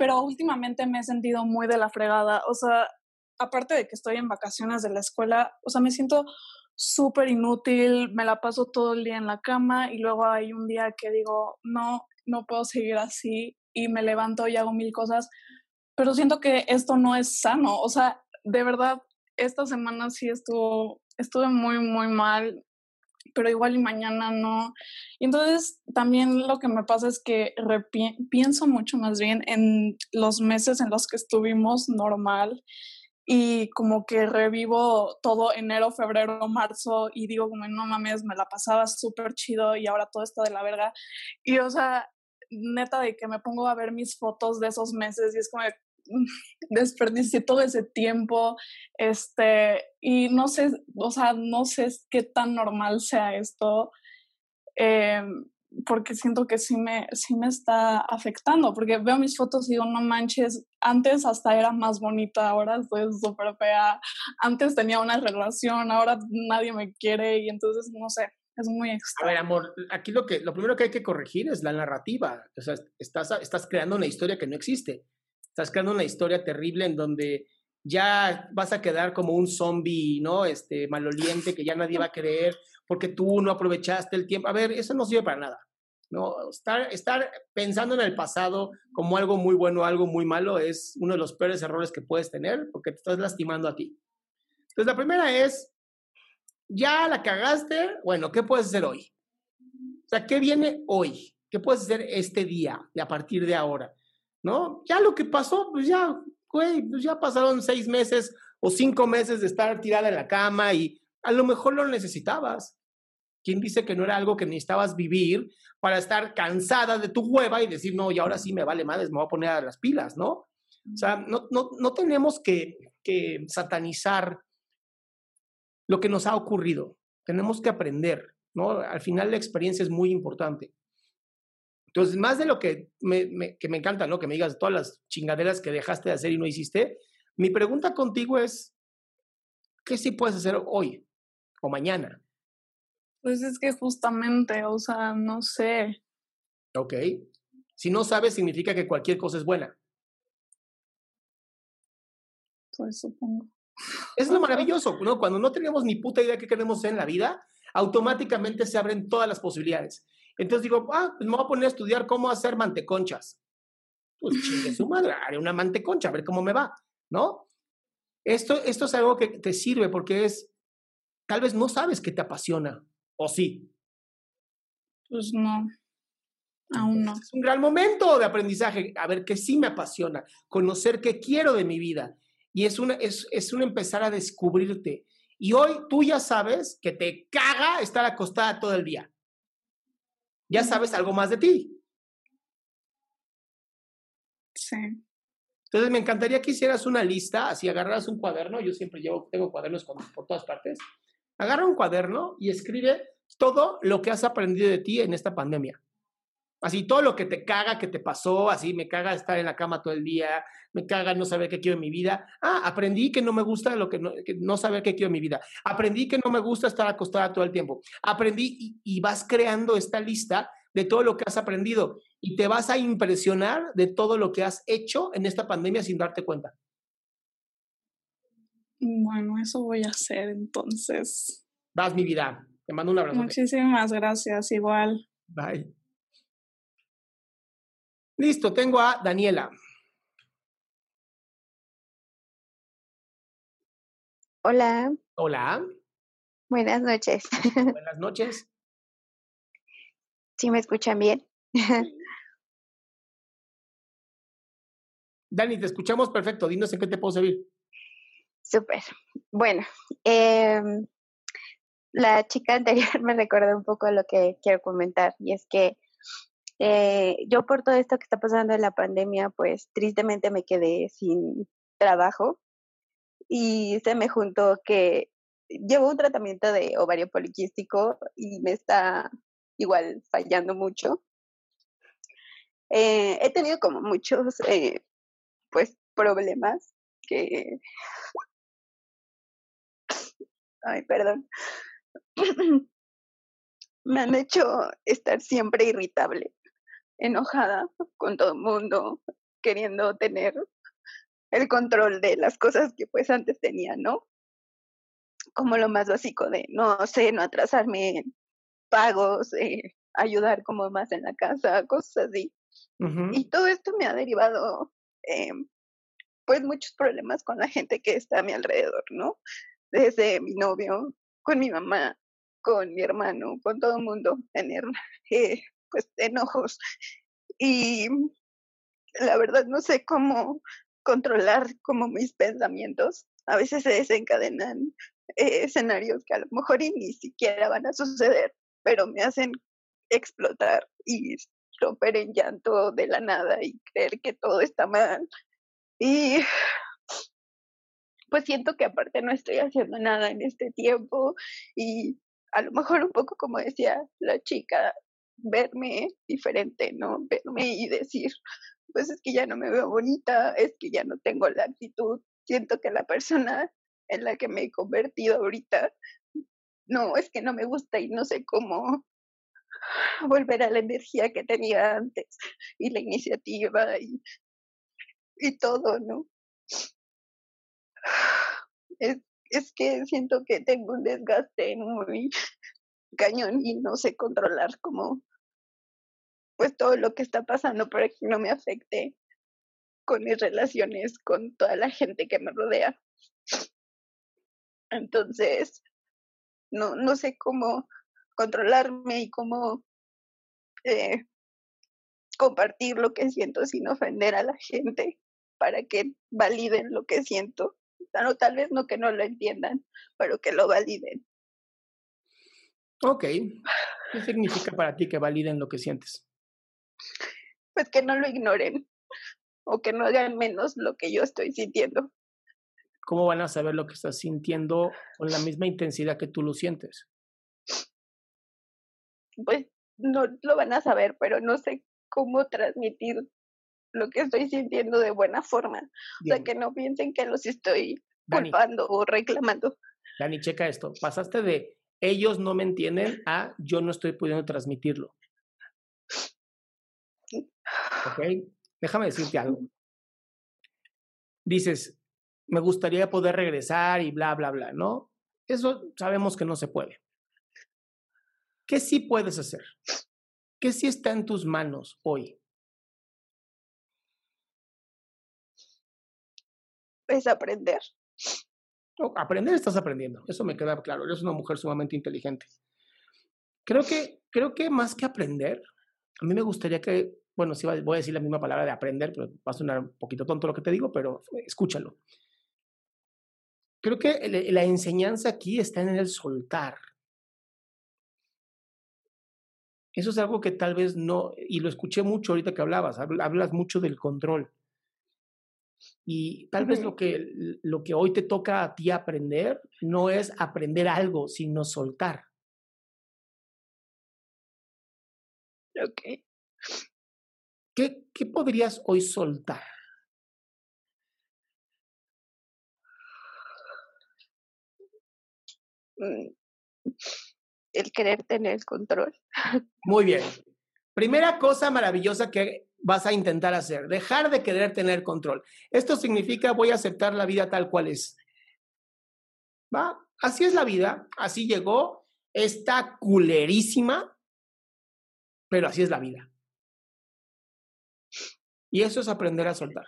pero últimamente me he sentido muy de la fregada. O sea, aparte de que estoy en vacaciones de la escuela, o sea, me siento súper inútil, me la paso todo el día en la cama y luego hay un día que digo, no, no puedo seguir así y me levanto y hago mil cosas, pero siento que esto no es sano, o sea, de verdad, esta semana sí estuvo, estuve muy, muy mal, pero igual y mañana no. Y entonces también lo que me pasa es que pienso mucho más bien en los meses en los que estuvimos normal y como que revivo todo enero, febrero, marzo y digo como no mames, me la pasaba súper chido y ahora todo está de la verga. Y o sea, neta de que me pongo a ver mis fotos de esos meses y es como desperdicié todo ese tiempo, este, y no sé, o sea, no sé qué tan normal sea esto. Eh, porque siento que sí me, sí me está afectando, porque veo mis fotos y digo, no manches, antes hasta era más bonita, ahora estoy súper fea, antes tenía una relación, ahora nadie me quiere y entonces, no sé, es muy extraño.
A ver, amor, aquí lo, que, lo primero que hay que corregir es la narrativa, o sea, estás, estás creando una historia que no existe, estás creando una historia terrible en donde ya vas a quedar como un zombie, ¿no? Este maloliente que ya nadie va a creer porque tú no aprovechaste el tiempo. A ver, eso no sirve para nada. ¿no? Estar, estar pensando en el pasado como algo muy bueno, algo muy malo, es uno de los peores errores que puedes tener porque te estás lastimando a ti. Entonces, la primera es, ya la cagaste, bueno, ¿qué puedes hacer hoy? O sea, ¿qué viene hoy? ¿Qué puedes hacer este día, a partir de ahora? ¿No? Ya lo que pasó, pues ya, güey, pues ya pasaron seis meses o cinco meses de estar tirada en la cama y a lo mejor lo necesitabas. ¿Quién dice que no era algo que necesitabas vivir para estar cansada de tu hueva y decir, no, y ahora sí me vale madres, me voy a poner a las pilas, ¿no? O sea, no, no, no tenemos que, que satanizar lo que nos ha ocurrido. Tenemos que aprender, ¿no? Al final la experiencia es muy importante. Entonces, más de lo que me, que me encanta, ¿no? Que me digas todas las chingaderas que dejaste de hacer y no hiciste, mi pregunta contigo es, ¿qué sí puedes hacer hoy o mañana?
Pues es que justamente, o sea, no sé.
Ok. Si no sabes, significa que cualquier cosa es buena.
Pues supongo.
Es lo maravilloso, ¿no? Cuando no tenemos ni puta idea de qué queremos hacer en la vida, automáticamente se abren todas las posibilidades. Entonces digo, ah, pues me voy a poner a estudiar cómo hacer manteconchas. Pues chingue su madre, haré una manteconcha, a ver cómo me va, ¿no? Esto, esto es algo que te sirve porque es, tal vez no sabes qué te apasiona, ¿O sí?
Pues no, aún no.
Es un gran momento de aprendizaje. A ver, qué sí me apasiona, conocer qué quiero de mi vida. Y es, una, es, es un empezar a descubrirte. Y hoy tú ya sabes que te caga estar acostada todo el día. Ya sabes algo más de ti.
Sí.
Entonces me encantaría que hicieras una lista, así agarras un cuaderno, yo siempre llevo, tengo cuadernos por todas partes, Agarra un cuaderno y escribe todo lo que has aprendido de ti en esta pandemia. Así, todo lo que te caga, que te pasó, así, me caga estar en la cama todo el día, me caga no saber qué quiero en mi vida. Ah, aprendí que no me gusta lo que no, no saber qué quiero en mi vida. Aprendí que no me gusta estar acostada todo el tiempo. Aprendí y, y vas creando esta lista de todo lo que has aprendido y te vas a impresionar de todo lo que has hecho en esta pandemia sin darte cuenta.
Bueno, eso voy a hacer entonces.
Vas, mi vida. Te mando un abrazo.
Muchísimas gracias, igual.
Bye. Listo, tengo a Daniela.
Hola.
Hola.
Buenas noches.
Buenas noches.
¿Sí me escuchan bien?
Dani, te escuchamos perfecto. Dinos en qué te puedo servir.
Súper. Bueno, eh, la chica anterior me recordó un poco lo que quiero comentar y es que eh, yo por todo esto que está pasando en la pandemia, pues tristemente me quedé sin trabajo y se me juntó que llevo un tratamiento de ovario poliquístico y me está igual fallando mucho. Eh, he tenido como muchos eh, pues problemas que ay, perdón, me han hecho estar siempre irritable, enojada con todo el mundo, queriendo tener el control de las cosas que pues antes tenía, ¿no? Como lo más básico de, no sé, no atrasarme en pagos, eh, ayudar como más en la casa, cosas así. Y todo esto me ha derivado, eh, pues, muchos problemas con la gente que está a mi alrededor, ¿no? desde mi novio, con mi mamá, con mi hermano, con todo el mundo, tener eh, pues enojos. Y la verdad no sé cómo controlar como mis pensamientos. A veces se desencadenan eh, escenarios que a lo mejor ni siquiera van a suceder, pero me hacen explotar y romper en llanto de la nada y creer que todo está mal. Y pues siento que aparte no estoy haciendo nada en este tiempo y a lo mejor un poco como decía la chica, verme diferente, ¿no? Verme y decir, pues es que ya no me veo bonita, es que ya no tengo la actitud, siento que la persona en la que me he convertido ahorita, no, es que no me gusta y no sé cómo volver a la energía que tenía antes y la iniciativa y, y todo, ¿no? Es, es que siento que tengo un desgaste muy cañón y no sé controlar como pues todo lo que está pasando para que no me afecte con mis relaciones con toda la gente que me rodea. Entonces, no, no sé cómo controlarme y cómo eh, compartir lo que siento sin ofender a la gente para que validen lo que siento. Tal vez no que no lo entiendan, pero que lo validen.
Ok. ¿Qué significa para ti que validen lo que sientes?
Pues que no lo ignoren o que no hagan menos lo que yo estoy sintiendo.
¿Cómo van a saber lo que estás sintiendo con la misma intensidad que tú lo sientes?
Pues no lo van a saber, pero no sé cómo transmitir lo que estoy sintiendo de buena forma. O sea, que no piensen que los estoy culpando o reclamando.
Dani, checa esto. Pasaste de ellos no me entienden a yo no estoy pudiendo transmitirlo. ¿Ok? Déjame decirte algo. Dices, me gustaría poder regresar y bla, bla, bla, ¿no? Eso sabemos que no se puede. ¿Qué sí puedes hacer? ¿Qué sí está en tus manos hoy?
Es aprender.
aprender estás aprendiendo, eso me queda claro. Eres una mujer sumamente inteligente. Creo que, creo que más que aprender, a mí me gustaría que bueno, sí voy a decir la misma palabra de aprender, pero va a sonar un poquito tonto lo que te digo, pero escúchalo. Creo que la enseñanza aquí está en el soltar. Eso es algo que tal vez no, y lo escuché mucho ahorita que hablabas, hablas mucho del control. Y tal vez lo que, lo que hoy te toca a ti aprender no es aprender algo, sino soltar.
Ok.
¿Qué, ¿Qué podrías hoy soltar?
Mm, el querer tener el control.
Muy bien. Primera cosa maravillosa que vas a intentar hacer, dejar de querer tener control. Esto significa voy a aceptar la vida tal cual es. ¿Va? Así es la vida, así llegó, está culerísima, pero así es la vida. Y eso es aprender a soltar.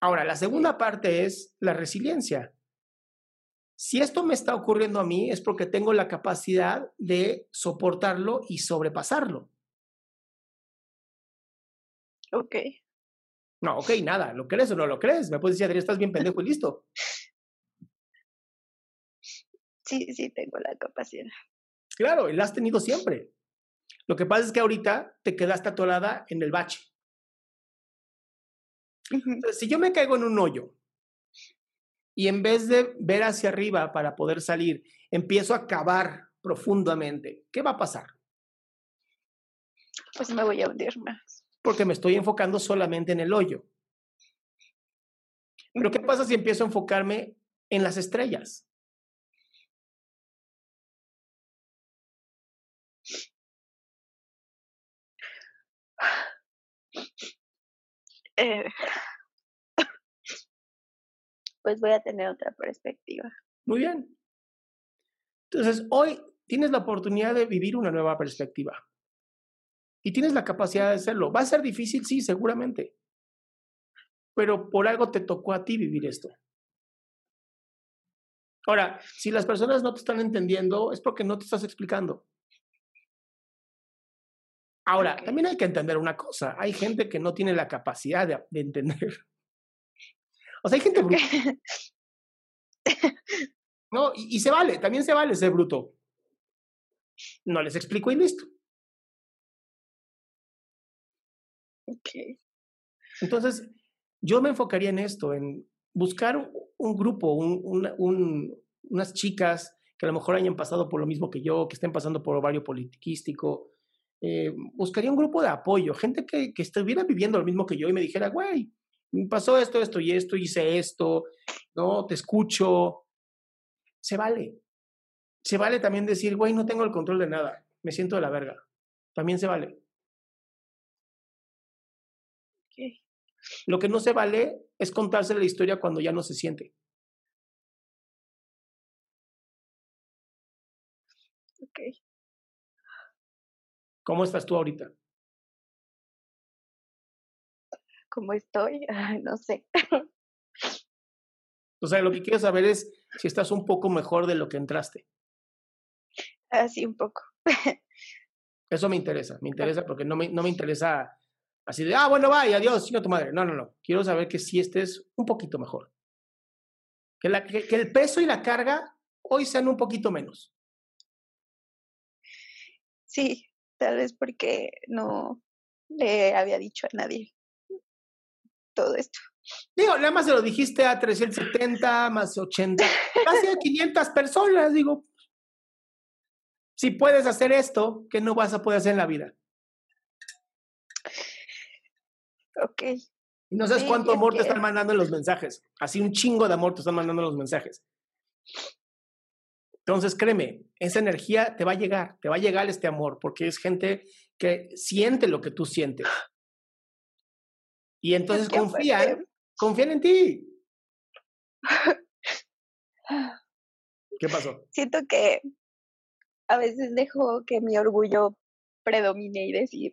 Ahora, la segunda parte es la resiliencia. Si esto me está ocurriendo a mí es porque tengo la capacidad de soportarlo y sobrepasarlo.
Ok.
No, ok, nada. ¿Lo crees o no lo crees? Me puedes decir, Adrián, estás bien pendejo y listo.
Sí, sí, tengo la capacidad.
Claro, y la has tenido siempre. Lo que pasa es que ahorita te quedaste atorada en el bache. si yo me caigo en un hoyo y en vez de ver hacia arriba para poder salir, empiezo a cavar profundamente, ¿qué va a pasar?
Pues me voy a hundir más.
Porque me estoy enfocando solamente en el hoyo. Pero ¿qué pasa si empiezo a enfocarme en las estrellas?
Eh, pues voy a tener otra perspectiva.
Muy bien. Entonces, hoy tienes la oportunidad de vivir una nueva perspectiva. Y tienes la capacidad de hacerlo. ¿Va a ser difícil? Sí, seguramente. Pero por algo te tocó a ti vivir esto. Ahora, si las personas no te están entendiendo, es porque no te estás explicando. Ahora, también hay que entender una cosa, hay gente que no tiene la capacidad de, entender. O sea, hay gente bruta. No, y, y, se vale, también se vale ser bruto. No les explico y listo.
Ok.
Entonces, yo me enfocaría en esto, en buscar un grupo, un, un, unas chicas que a lo mejor hayan pasado por lo mismo que yo, que estén pasando por ovario politiquístico. Eh, buscaría un grupo de apoyo, gente que, que estuviera viviendo lo mismo que yo y me dijera, güey, pasó esto, esto y esto, hice esto, ¿no? Te escucho. Se vale. Se vale también decir, güey, no tengo el control de nada, me siento de la verga. También se vale. Lo que no se vale es contarse la historia cuando ya no se siente.
Ok.
¿Cómo estás tú ahorita?
¿Cómo estoy? no sé.
O sea, lo que quiero saber es si estás un poco mejor de lo que entraste.
Así un poco.
Eso me interesa, me interesa porque no me, no me interesa así de, ah, bueno, vaya, adiós, sigo tu madre. No, no, no. Quiero saber que sí estés un poquito mejor. Que, la, que, que el peso y la carga hoy sean un poquito menos.
Sí, tal vez porque no le había dicho a nadie todo esto.
Digo, nada más se lo dijiste a 370 más 80, casi a 500 personas. Digo, si puedes hacer esto, ¿qué no vas a poder hacer en la vida?
Ok.
Y no sabes
Sí,
cuánto amor te están mandando en los mensajes. Así un chingo de amor te están mandando en los mensajes. Entonces, créeme, esa energía te va a llegar, te va a llegar este amor, porque es gente que siente lo que tú sientes. Y entonces
que
confían, confían en ti. ¿Qué pasó?
Siento que a veces dejo que mi orgullo predomine y decir,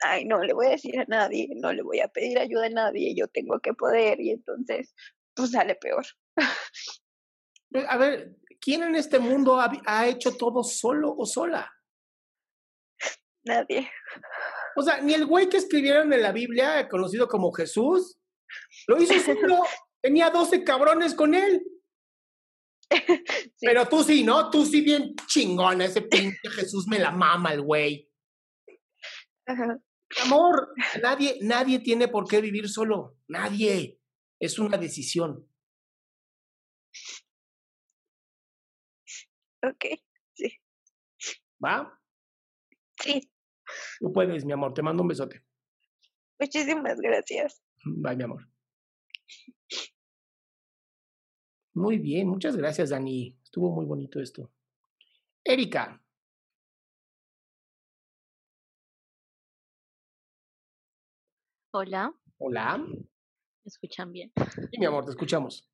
ay, no le voy a decir a nadie, no le voy a pedir ayuda a nadie, yo tengo que poder y entonces, pues sale peor.
A ver, ¿quién en este mundo ha, ha hecho todo solo o sola?
Nadie.
O sea, ni el güey que escribieron en la Biblia, conocido como Jesús, lo hizo solo. Tenía 12 cabrones con él. Pero tú sí, ¿no? Tú sí bien chingón, ese pinche Jesús me la mama el güey.
Ajá.
Amor, nadie, nadie tiene por qué vivir solo. Nadie. Es una decisión.
Ok, sí,
¿Va?
sí.
Tú puedes, mi amor. Te mando un besote.
Muchísimas gracias.
Bye, mi amor. Muy bien, muchas gracias, Dani. Estuvo muy bonito esto. Erika,
Hola,
hola.
¿me escuchan bien?
Sí, mi amor, te escuchamos.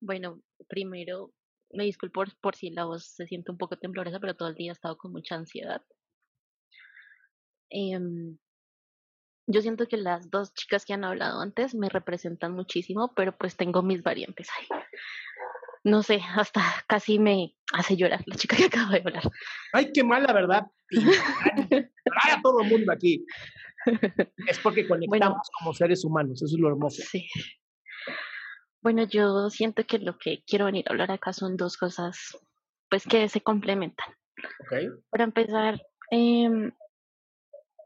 Bueno, primero me disculpo por, por si la voz se siente un poco temblorosa, pero todo el día he estado con mucha ansiedad. Em, yo siento que las dos chicas que han hablado antes me representan muchísimo, pero pues tengo mis variantes ahí. No sé, hasta casi me hace llorar la chica que acaba de hablar.
Ay, qué mala verdad. Para todo el mundo aquí. Es porque conectamos como seres humanos, eso es lo hermoso.
Sí. Bueno, yo siento que lo que quiero venir a hablar acá son dos cosas, pues que se complementan.
¿Ok?
Para empezar, em,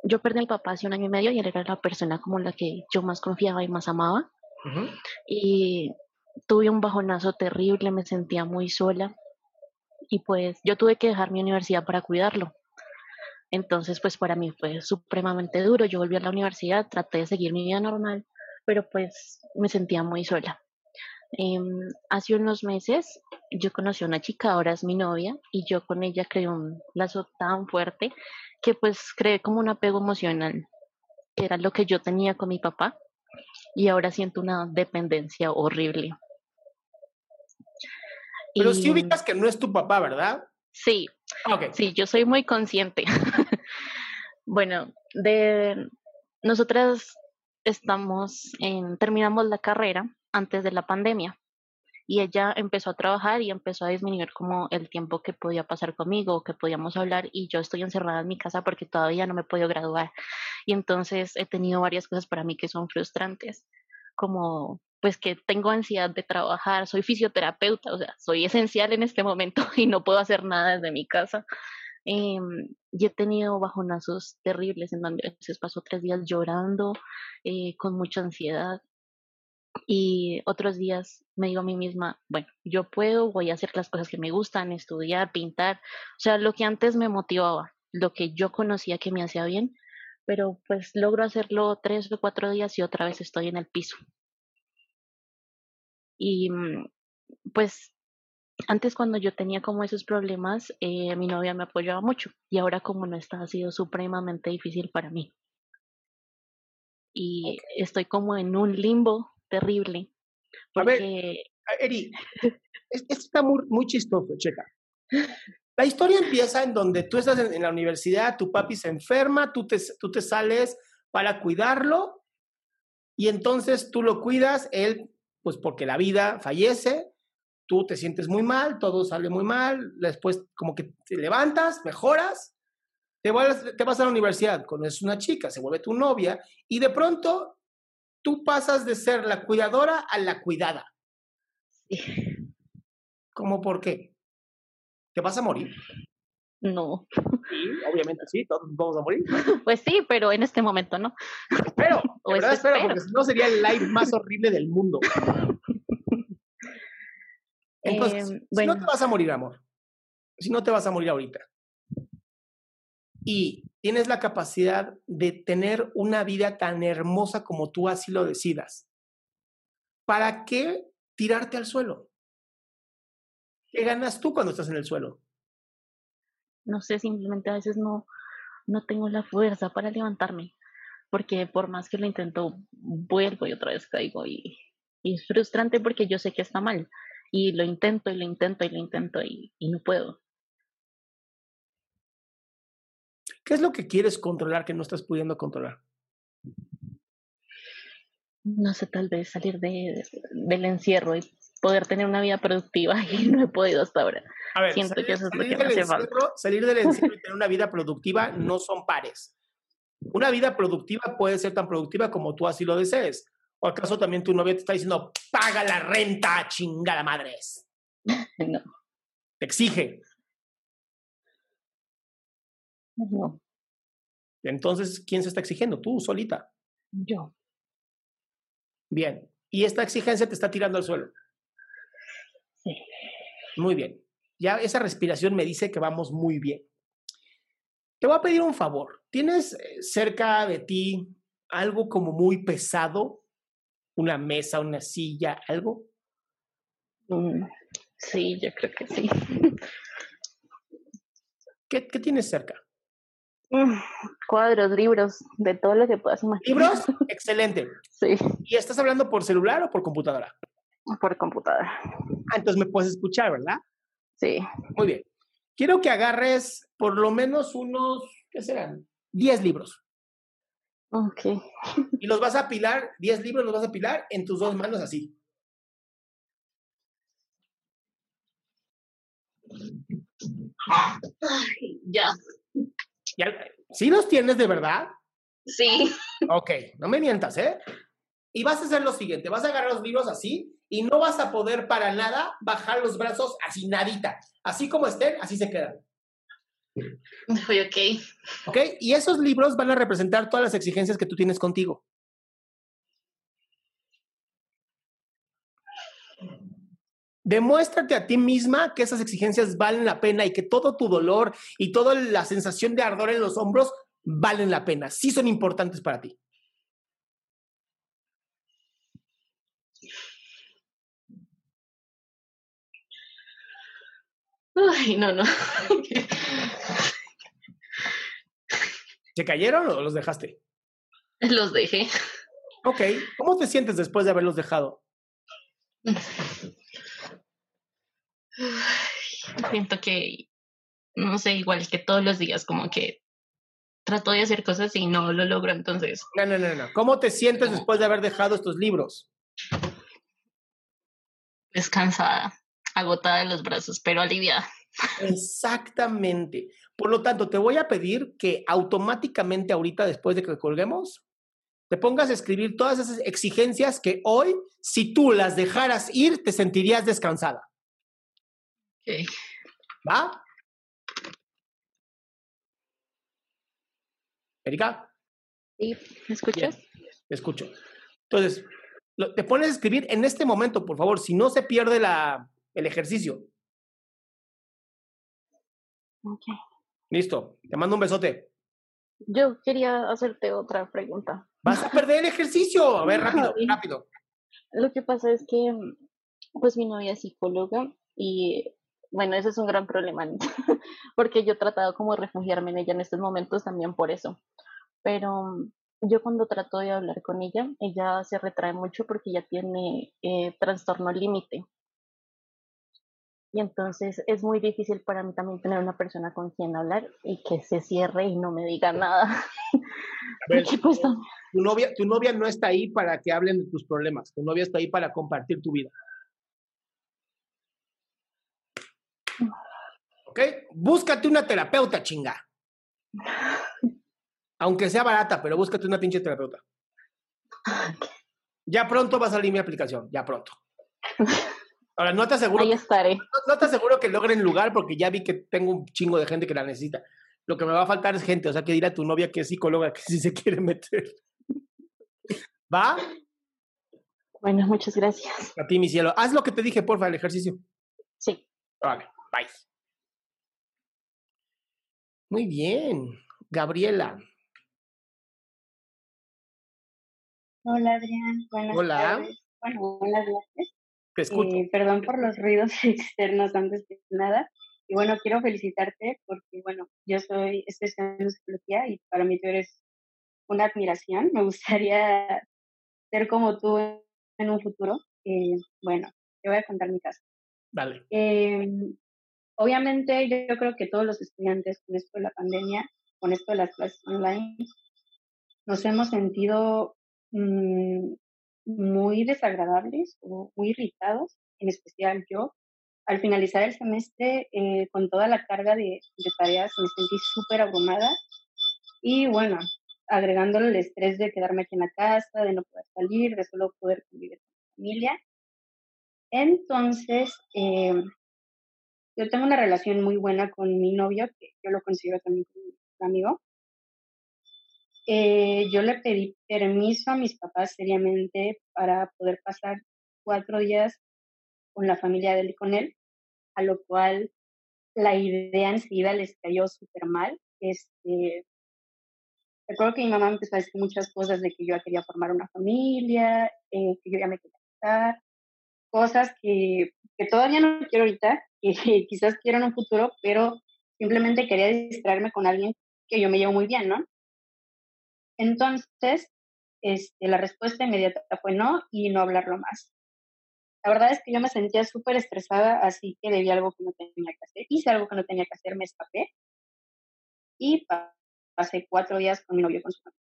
yo perdí a mi papá hace un año y medio y él era la persona como la que yo más confiaba y más amaba. Y tuve un bajonazo terrible, me sentía muy sola y pues yo tuve que dejar mi universidad para cuidarlo. Entonces, pues para mí fue supremamente duro. Yo volví a la universidad, traté de seguir mi vida normal, pero pues me sentía muy sola. Em, hace unos meses yo conocí a una chica, ahora es mi novia, y yo con ella creé un lazo tan fuerte que pues creé como un apego emocional, que era lo que yo tenía con mi papá, y ahora siento una dependencia horrible.
Pero
Y-
sí ubicas que no es tu papá, ¿verdad?
Sí,
Ok.
sí, yo soy muy consciente. bueno, de nosotras estamos en, terminamos la carrera antes de la pandemia y ella empezó a trabajar y empezó a disminuir como el tiempo que podía pasar conmigo, que podíamos hablar y yo estoy encerrada en mi casa porque todavía no me he podido graduar y entonces he tenido varias cosas para mí que son frustrantes, como pues que tengo ansiedad de trabajar, soy fisioterapeuta, o sea, soy esencial en este momento y no puedo hacer nada desde mi casa. Em, y he tenido bajonazos terribles en donde a veces paso tres días llorando, eh, con mucha ansiedad. Y otros días me digo a mí misma, bueno, yo puedo, voy a hacer las cosas que me gustan, estudiar, pintar, o sea, lo que antes me motivaba, lo que yo conocía que me hacía bien, pero pues logro hacerlo tres o cuatro días y otra vez estoy en el piso. Y mm, pues antes cuando yo tenía como esos problemas, eh, mi novia me apoyaba mucho y ahora como no está, ha sido supremamente difícil para mí. Y estoy como en un limbo terrible. Porque... A ver,
Eri, esto está muy, muy chistoso, checa. La historia empieza en donde tú estás en, la universidad, tu papi se enferma, tú te, tú te sales para cuidarlo y entonces tú lo cuidas, él, pues porque la vida fallece, tú te sientes muy mal, todo sale muy mal, después como que te levantas, mejoras, te vas, te vas a la universidad, conoces una chica, se vuelve tu novia y de pronto tú pasas de ser la cuidadora a la cuidada. ¿Cómo por qué? ¿Te vas a morir?
No.
Sí, obviamente sí, todos vamos a morir.
Pues sí, pero en este momento no.
Espero, verdad espero, porque si no sería el live más horrible del mundo. Entonces, em, si no te vas a morir, amor, si no te vas a morir ahorita, y tienes la capacidad de tener una vida tan hermosa como tú así lo decidas, ¿para qué tirarte al suelo? ¿Qué ganas tú cuando estás en el suelo?
No sé, simplemente a veces no, no tengo la fuerza para levantarme, porque por más que lo intento, vuelvo y otra vez caigo y, es frustrante porque yo sé que está mal y lo intento y lo intento y lo intento y, y no puedo.
¿Qué es lo que quieres controlar que no estás pudiendo controlar?
No sé, tal vez salir de, del encierro y poder tener una vida productiva y no he podido hasta ahora. A ver, Siento salir, que eso es lo que me hace falta.
Salir del encierro y tener una vida productiva no son pares. Una vida productiva puede ser tan productiva como tú así lo desees. ¿O acaso también tu novia te está diciendo, paga la renta, chingada madres?
no.
Te exige.
No.
Entonces, ¿quién se está exigiendo? Tú, solita.
Yo.
Bien. Y esta exigencia te está tirando al suelo. Muy bien. Ya esa respiración me dice que vamos muy bien. Te voy a pedir un favor. ¿Tienes eh, cerca de ti algo como muy pesado? ¿Una mesa, una silla, algo?
Mm, sí, yo creo que sí.
¿Qué, qué tienes cerca?
Mm, cuadros, libros, de todo lo que puedas imaginar.
¿Libros? Excelente.
Sí.
¿Y estás hablando por celular o por computadora?
Por computadora.
Ah, entonces me puedes escuchar, ¿verdad?
Sí.
Muy bien. Quiero que agarres por lo menos unos, ¿qué serán? 10 libros.
Ok.
Y los vas a apilar, 10 libros los vas a apilar en tus dos manos así.
ya.
ya. ¿Sí los tienes de verdad?
Sí.
Ok, no me mientas, ¿eh? Y vas a hacer lo siguiente, vas a agarrar los libros así y no vas a poder para nada bajar los brazos así nadita. Así como estén, así se quedan.
Ok.
Ok, y esos libros van a representar todas las exigencias que tú tienes contigo. Demuéstrate a ti misma que esas exigencias valen la pena y que todo tu dolor y toda la sensación de ardor en los hombros valen la pena, sí son importantes para ti.
Ay, no, no.
¿Se cayeron o los dejaste?
Los dejé.
Ok. ¿Cómo te sientes después de haberlos dejado?
Siento que, no sé, igual que todos los días, como que trato de hacer cosas y no lo logro, entonces.
No, no, no, no. ¿Cómo te sientes después de haber dejado estos libros?
Descansada agotada de los brazos, pero aliviada.
Exactamente. Por lo tanto, te voy a pedir que automáticamente ahorita, después de que colguemos, te pongas a escribir todas esas exigencias que hoy, si tú las dejaras ir, te sentirías descansada.
Okay.
¿Va? Erika.
Sí, ¿me escuchas?
Te escucho. Entonces, Lo- te pones a escribir en este momento, por favor, si no se pierde la, el ejercicio.
Ok.
Listo, te mando un besote.
Yo quería hacerte otra pregunta.
Vas a perder el ejercicio. A ver, rápido, rápido.
Lo que pasa es que, pues mi novia es psicóloga y, bueno, ese es un gran problema, porque yo he tratado como de refugiarme en ella en estos momentos también por eso. Pero mm, yo cuando trato de hablar con ella, ella se retrae mucho porque ella tiene eh, trastorno límite. Y entonces es muy difícil para mí también tener una persona con quien hablar y que se cierre y no me diga nada.
Ver,
pues,
tu novia, tu novia no está ahí para que hablen de tus problemas. Tu novia está ahí para compartir tu vida. ¿Ok? Búscate una terapeuta, chinga. Aunque sea barata, pero búscate una pinche terapeuta. Ya pronto va a salir mi aplicación, ya pronto. Ahora, no te aseguro,
ahí estaré.
no, no te aseguro que logren lugar porque ya vi que tengo un chingo de gente que la necesita. Lo que me va a faltar es gente, o sea, que dirá a tu novia que es psicóloga que sí se quiere meter. ¿Va?
Bueno, muchas gracias.
A ti, mi cielo. Haz lo que te dije, porfa, el ejercicio.
Sí.
Vale, bye. Muy bien. Gabriela.
Hola Adrián, buenas
Hola.
tardes. Bueno, buenas noches.
Te escucho.
Eh, perdón por los ruidos externos antes que nada. Y bueno, quiero felicitarte porque, bueno, yo soy, estoy estudiando psicología y para mí tú eres una admiración. Me gustaría ser como tú en un futuro. Eh, bueno, te voy a contar mi caso.
Dale.
Eh, obviamente, yo, creo que todos los estudiantes con esto de la pandemia, con esto de las clases online, nos hemos sentido mm, muy desagradables o muy irritados, en especial yo. Al finalizar el semestre, eh, con toda la carga de, de tareas, me sentí súper abrumada y bueno, agregándole el estrés de quedarme aquí en la casa, de no poder salir, de solo poder convivir con mi familia. Entonces, eh, yo tengo una relación muy buena con mi novio, que yo lo considero también como amigo. Eh, yo le pedí permiso a mis papás seriamente para poder pasar cuatro días con la familia de él y con él, a lo cual la idea enseguida les cayó súper mal. Este, recuerdo que mi mamá me empezó a decir muchas cosas de que yo ya quería formar una familia, eh, que yo ya me quería casar, cosas que, que todavía no quiero ahorita, que quizás quiero en un futuro, pero simplemente quería distraerme con alguien que yo me llevo muy bien, ¿no? Entonces, este, la respuesta inmediata fue no y no hablarlo más. La verdad es que yo me sentía súper estresada, así que debí algo que no tenía que hacer. Hice algo que no tenía que hacer, me escapé y pa- pasé cuatro días con mi novio con su familia.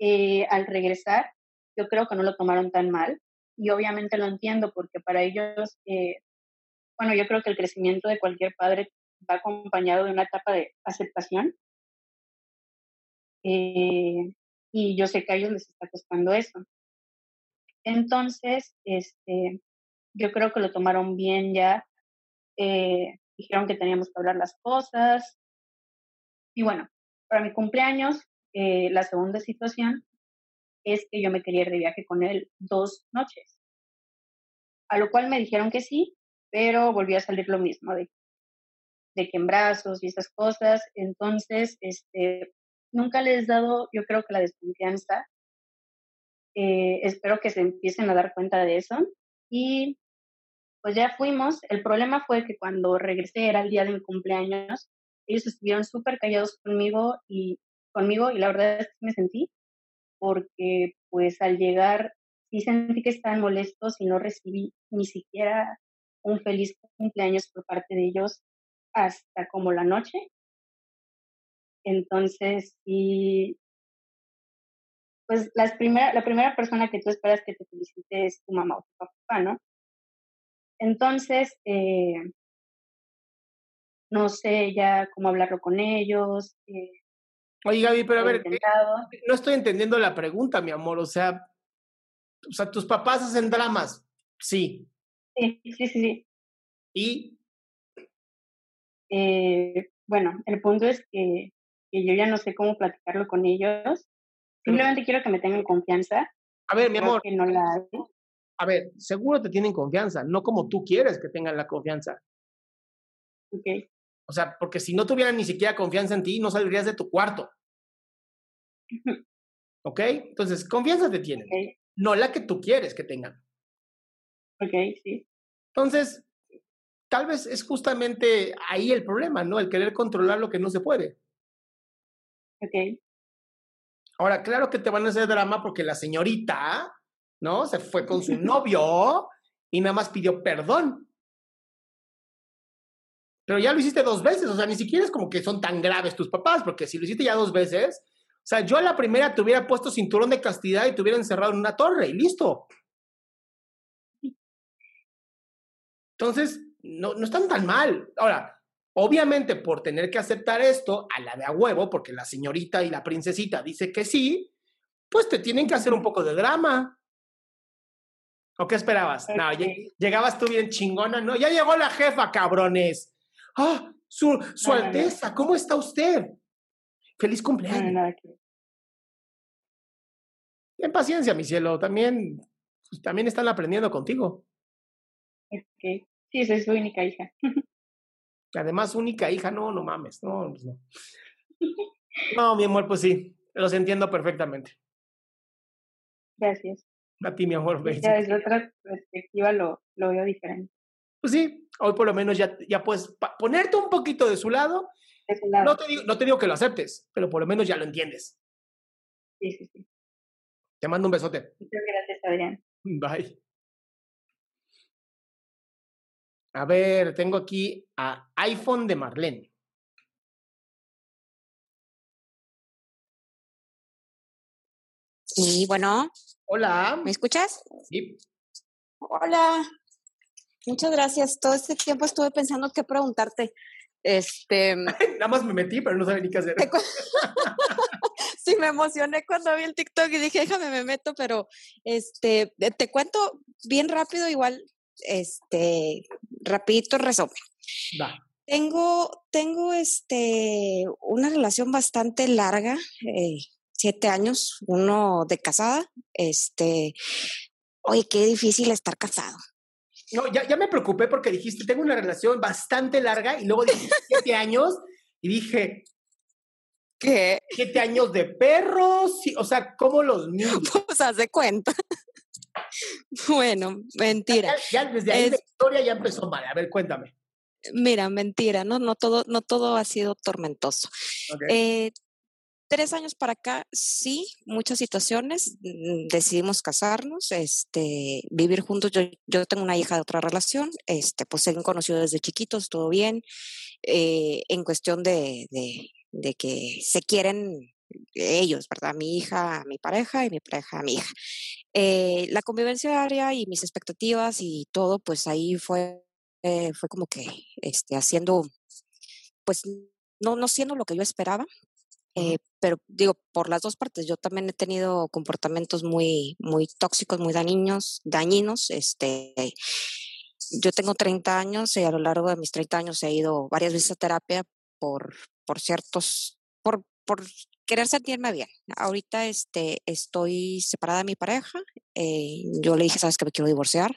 Eh, al regresar, yo creo que no lo tomaron tan mal y obviamente lo entiendo porque para ellos, eh, bueno, yo creo que el crecimiento de cualquier padre va acompañado de una etapa de aceptación eh, y yo sé que a ellos les está costando eso. Entonces, este, yo creo que lo tomaron bien ya, eh, dijeron que teníamos que hablar las cosas. Y bueno, para mi cumpleaños, eh, la segunda situación es que yo me quería ir de viaje con él dos noches. A lo cual me dijeron que sí, pero volvió a salir lo mismo, de, de que en brazos y esas cosas. Entonces, este, nunca les he dado, yo creo que la desconfianza. Eh, espero que se empiecen a dar cuenta de eso. Y pues ya fuimos. El problema fue que cuando regresé era el día de mi cumpleaños. Ellos estuvieron súper callados conmigo y conmigo y la verdad es que me sentí porque pues al llegar sí sentí que estaban molestos y no recibí ni siquiera un feliz cumpleaños por parte de ellos hasta como la noche. Entonces, sí, pues las primera, la primera persona que tú esperas que te felicite es tu mamá o tu papá, ¿no? Entonces, eh, no sé ya cómo hablarlo con ellos. Eh,
Oye, Gaby, pero a ver, eh, no estoy entendiendo la pregunta, mi amor. O sea, o sea, tus papás hacen dramas. Sí.
Sí, sí, sí.
Y
Eh, bueno, el punto es que, que yo ya no sé cómo platicarlo con ellos. Simplemente quiero que me tengan confianza.
A ver, mi
Creo
amor.
que no la hay.
a ver, seguro te tienen confianza, no como tú quieres que tengan la confianza.
Ok.
O sea, porque si no tuvieran ni siquiera confianza en ti, no saldrías de tu cuarto. ¿Ok? Entonces, confianza te tienen, no la que tú quieres que tengan.
Ok, sí.
Entonces, tal vez es justamente ahí el problema, ¿no? El querer controlar lo que no se puede.
Ok.
Ahora, claro que te van a hacer drama porque la señorita, ¿no? Se fue con su novio y nada más pidió perdón. Pero ya lo hiciste dos veces, o sea, ni siquiera es como que son tan graves tus papás, porque si lo hiciste ya dos veces, o sea, yo a la primera te hubiera puesto cinturón de castidad y te hubiera encerrado en una torre y listo. Entonces, no, no están tan mal. Ahora, obviamente por tener que aceptar esto a la de a huevo, porque la señorita y la princesita dice que sí, pues te tienen que hacer un poco de drama. ¿O qué esperabas? No, llegabas tú bien chingona, no, ya llegó la jefa, cabrones. ¡Ah! Su, su Alteza, ¿cómo está usted? Feliz cumpleaños. Ten paciencia, mi cielo. También, pues, también están aprendiendo contigo.
Ok. Sí, esa es su única hija.
Además, única hija, no, no mames. No, pues no. No, mi amor, pues sí. Los entiendo perfectamente.
Gracias.
A ti, mi amor.
Ya desde otra perspectiva lo, lo veo diferente.
Pues sí, hoy por lo menos ya, ya puedes ponerte un poquito de su lado. No, te digo, no te digo que lo aceptes, pero por lo menos ya lo entiendes.
Sí, sí, sí.
Te mando un besote.
Muchas gracias, Adrián.
Bye. A ver, tengo aquí a iPhone de Marlene.
Sí, bueno.
Hola.
¿Me escuchas?
Sí.
Hola. Muchas gracias. Todo este tiempo estuve pensando qué preguntarte. Este.
Nada más me metí, pero no sabía ni qué hacer.
sí, me emocioné cuando vi el TikTok y dije, déjame, me meto, pero este, te cuento bien rápido, igual, este, rapidito resumen. Tengo, tengo este, una relación bastante larga, eh, siete años, uno de casada. Este, oye, qué difícil estar casado.
No, ya, ya me preocupé porque dijiste, tengo una relación bastante larga y luego dijiste siete años y dije,
¿qué?
Siete años de perros, o sea, ¿cómo los niños?
Pues haz de cuenta. bueno, mentira.
Ya, desde ahí la historia ya empezó mal. A ver, cuéntame.
Mira, mentira, no, no todo, no todo ha sido tormentoso. Eh, tres años para acá, sí, muchas situaciones, mm, decidimos casarnos, este, vivir juntos. Yo, yo tengo una hija de otra relación, este, pues se han conocido desde chiquitos, todo bien. Eh, en cuestión de, de, que se quieren ellos, ¿verdad? Mi hija, mi pareja y mi pareja, mi hija. Eh, la convivencia diaria y mis expectativas y todo, pues ahí fue, eh, fue como que este, haciendo, pues no, no siendo lo que yo esperaba, eh, pero digo, por las dos partes, yo también he tenido comportamientos muy, muy tóxicos, muy dañinos, dañinos. Este, yo tengo 30 años y a lo largo de mis 30 años he ido varias veces a terapia por, por ciertos, por, por querer sentirme bien. Ahorita este, estoy separada de mi pareja. Eh, yo le dije, sabes que me quiero divorciar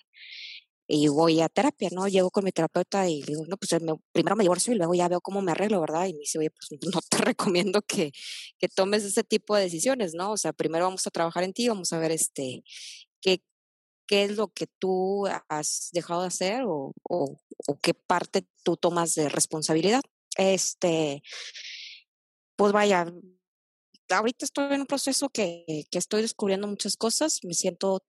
y voy a terapia, ¿no? Llego con mi terapeuta y digo, no, pues primero me divorcio y luego ya veo cómo me arreglo, ¿verdad? Y me dice, oye, pues no te recomiendo que, que tomes ese tipo de decisiones, ¿no? O sea, primero vamos a trabajar en ti, vamos a ver este, qué, qué es lo que tú has dejado de hacer o, o, o qué parte tú tomas de responsabilidad. Este, pues vaya, ahorita estoy en un proceso que, que estoy descubriendo muchas cosas, me siento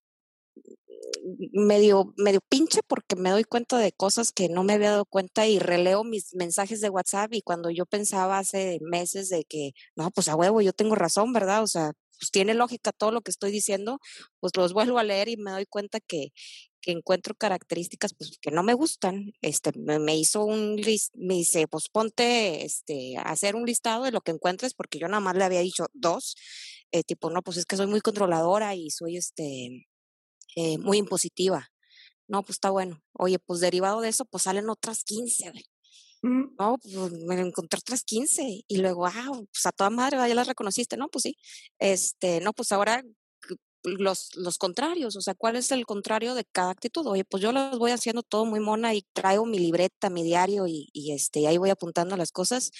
medio, medio pinche porque me doy cuenta de cosas que no me había dado cuenta y releo mis mensajes de WhatsApp y cuando yo pensaba hace meses de que, no, pues a huevo, yo tengo razón, ¿verdad? O sea, pues tiene lógica todo lo que estoy diciendo, pues los vuelvo a leer y me doy cuenta que, que encuentro características pues, que no me gustan. Este, me, hizo un list, me dice, pues ponte este, a hacer un listado de lo que encuentres, porque yo nada más le había dicho dos, eh, tipo, no, pues es que soy muy controladora y soy este, eh, muy impositiva. No, pues está bueno. Oye, pues derivado de eso, pues salen otras 15, No, pues me encontré otras 15 y luego, ah, pues a toda madre, ya las reconociste, ¿no? Pues sí. Este, no, pues ahora los, los contrarios, o sea, cuál es el contrario de cada actitud. Oye, pues yo lo voy haciendo todo muy mona y traigo mi libreta, mi diario y, y este, ahí voy apuntando las cosas.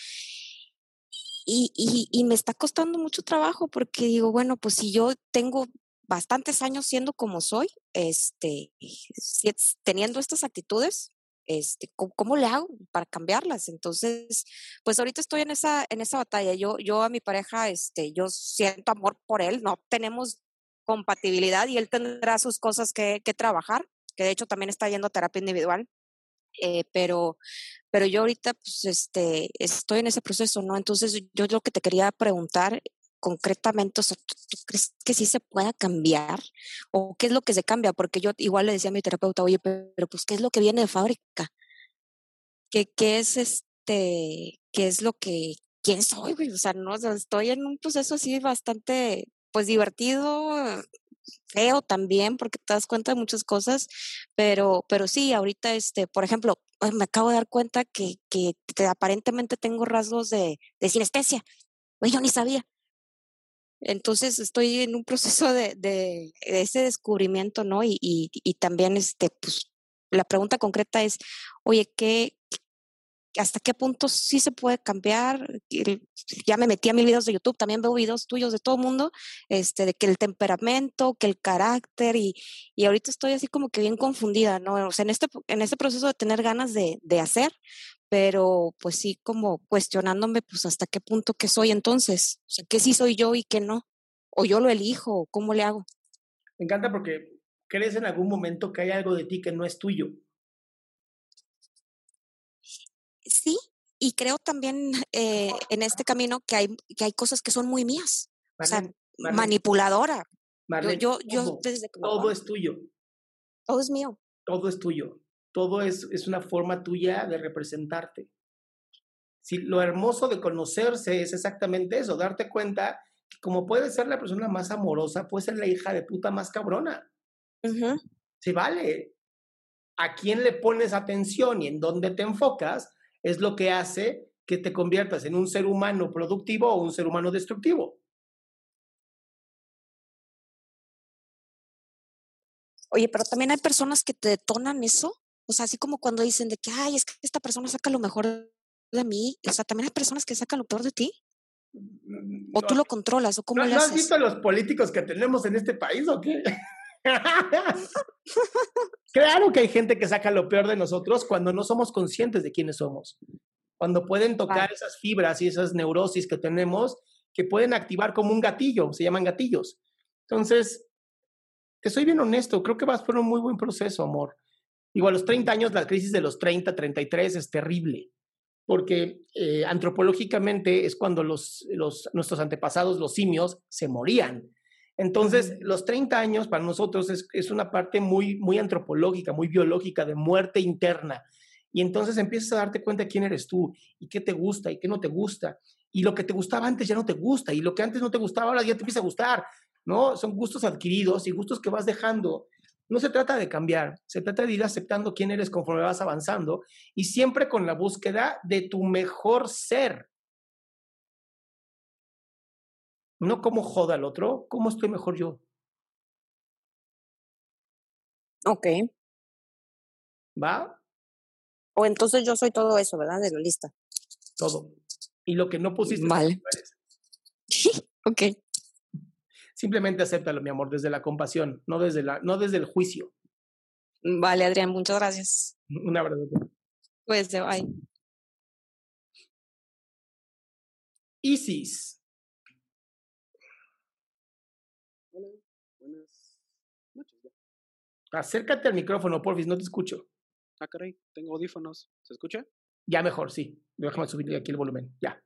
Y, y, y, me está costando mucho trabajo porque digo, bueno, pues si yo tengo bastantes años siendo como soy, este, teniendo estas actitudes, este, ¿cómo, le hago para cambiarlas? Entonces, pues ahorita estoy en esa, en esa batalla. Yo, yo a mi pareja, este, yo siento amor por él, no tenemos compatibilidad y él tendrá sus cosas que, que trabajar, que de hecho también está yendo a terapia individual. Eh, pero, pero yo ahorita, pues, este, estoy en ese proceso, ¿no? Entonces, yo lo que te quería preguntar concretamente, o sea, ¿tú, crees que sí se pueda cambiar? ¿O qué es lo que se cambia? Porque yo igual le decía a mi terapeuta, oye, pero, pues, ¿qué es lo que viene de fábrica? ¿Qué, es este, qué es lo que, quién soy, güey? O sea, no, estoy en un proceso así bastante, pues, divertido, feo también, porque te das cuenta de muchas cosas, pero, pero sí, ahorita, este, por ejemplo, me acabo de dar cuenta que, que, aparentemente tengo rasgos de, de sinestesia. Oye, yo ni sabía. Entonces estoy en un proceso de, de, ese descubrimiento, ¿no? Y, y, y, también, este, pues, la pregunta concreta es, oye, ¿qué, hasta qué punto sí se puede cambiar? Ya me metí a mil videos de YouTube, también veo videos tuyos de todo el mundo, este, de que el temperamento, que el carácter, y, y ahorita estoy así como que bien confundida, ¿no? O sea, en este, en este proceso de tener ganas de, de hacer, pero pues sí como cuestionándome pues hasta qué punto que soy entonces, o sea, qué sí soy yo y qué no, o yo lo elijo, cómo le hago.
Me encanta porque crees en algún momento que hay algo de ti que no es tuyo.
Sí, y creo también eh, en este camino que hay, que hay cosas que son muy mías, o sea, manipuladora. yo, yo, desde
todo es tuyo.
Todo es mío.
Todo es tuyo todo es, es una forma tuya de representarte. Si lo hermoso de conocerse es exactamente eso, darte cuenta que como puedes ser la persona más amorosa, puedes ser la hija de puta más cabrona. Se vale. A quién le pones atención y en dónde te enfocas es lo que hace que te conviertas en un ser humano productivo o un ser humano destructivo.
Oye, pero también hay personas que te detonan eso. O sea, así como cuando dicen de que, ay, es que esta persona saca lo mejor de mí. O sea, también hay personas que sacan lo peor de ti. Mm, ¿O tú lo controlas? ¿O cómo
¿No,
le
has visto los políticos que tenemos en este país o qué? claro que hay gente que saca lo peor de nosotros cuando no somos conscientes de quiénes somos. Cuando pueden tocar esas fibras y esas neurosis que tenemos que pueden activar como un gatillo, se llaman gatillos. Entonces, te soy bien honesto, creo que vas por un muy buen proceso, amor. Digo, a los 30 años, la crisis de los 30, 33 es terrible, porque eh, antropológicamente es cuando los, los, nuestros antepasados, los simios, se morían. Entonces, los 30 años para nosotros es, es, una parte muy, muy antropológica, muy biológica, de muerte interna. Y entonces empiezas a darte cuenta de quién eres tú y qué te gusta y qué no te gusta. Y lo que te gustaba antes ya no te gusta y lo que antes no te gustaba ahora ya te empieza a gustar, ¿no? Son gustos adquiridos y gustos que vas dejando no se trata de cambiar, se trata de ir aceptando quién eres conforme vas avanzando y siempre con la búsqueda de tu mejor ser. No como joda al otro, cómo estoy mejor yo.
Ok.
¿Va?
O entonces yo soy todo eso, ¿verdad? De la lista.
Todo. Y lo que no pusiste.
Vale. ok.
Simplemente acéptalo, mi amor, desde la compasión, no desde, la, no desde el juicio.
Vale, Adrián, muchas gracias.
Un abrazo.
Pues, bye.
Isis.
Hola, buenas noches.
Acércate al micrófono, porfis, no te escucho.
Ah, caray, tengo audífonos. ¿Se escucha?
Ya mejor, sí. Déjame subir aquí el volumen. Ya.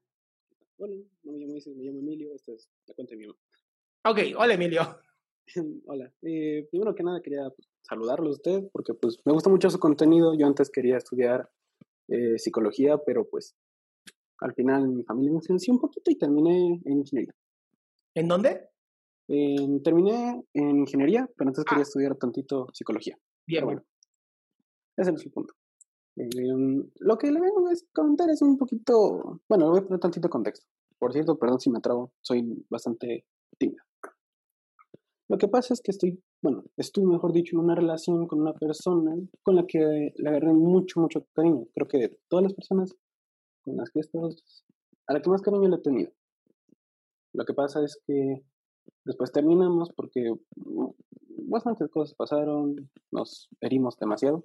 Hola, no me llamo Isis, me llamo Emilio. Esta es la cuenta de mi mamá.
Ok, hola Emilio.
hola. Eh, primero que nada quería pues, saludarlo a usted porque pues me gusta mucho su contenido. Yo antes quería estudiar eh, psicología, pero pues al final mi familia me influenció un poquito y terminé en ingeniería.
¿En dónde?
Terminé en ingeniería, pero antes quería ah. estudiar tantito psicología.
Bien, bueno.
Ese es el punto. Em, lo que le vengo a comentar es un poquito, bueno, le voy a poner tantito contexto. Por cierto, perdón si me atrabo, soy bastante tímida. Lo que pasa es que estoy, bueno, estuve, mejor dicho, en una relación con una persona con la que le agarré mucho, mucho cariño. Creo que de todas las personas con las que he estado, a la que más cariño le he tenido. Lo que pasa es que después terminamos porque mm, bastantes cosas pasaron, nos herimos demasiado.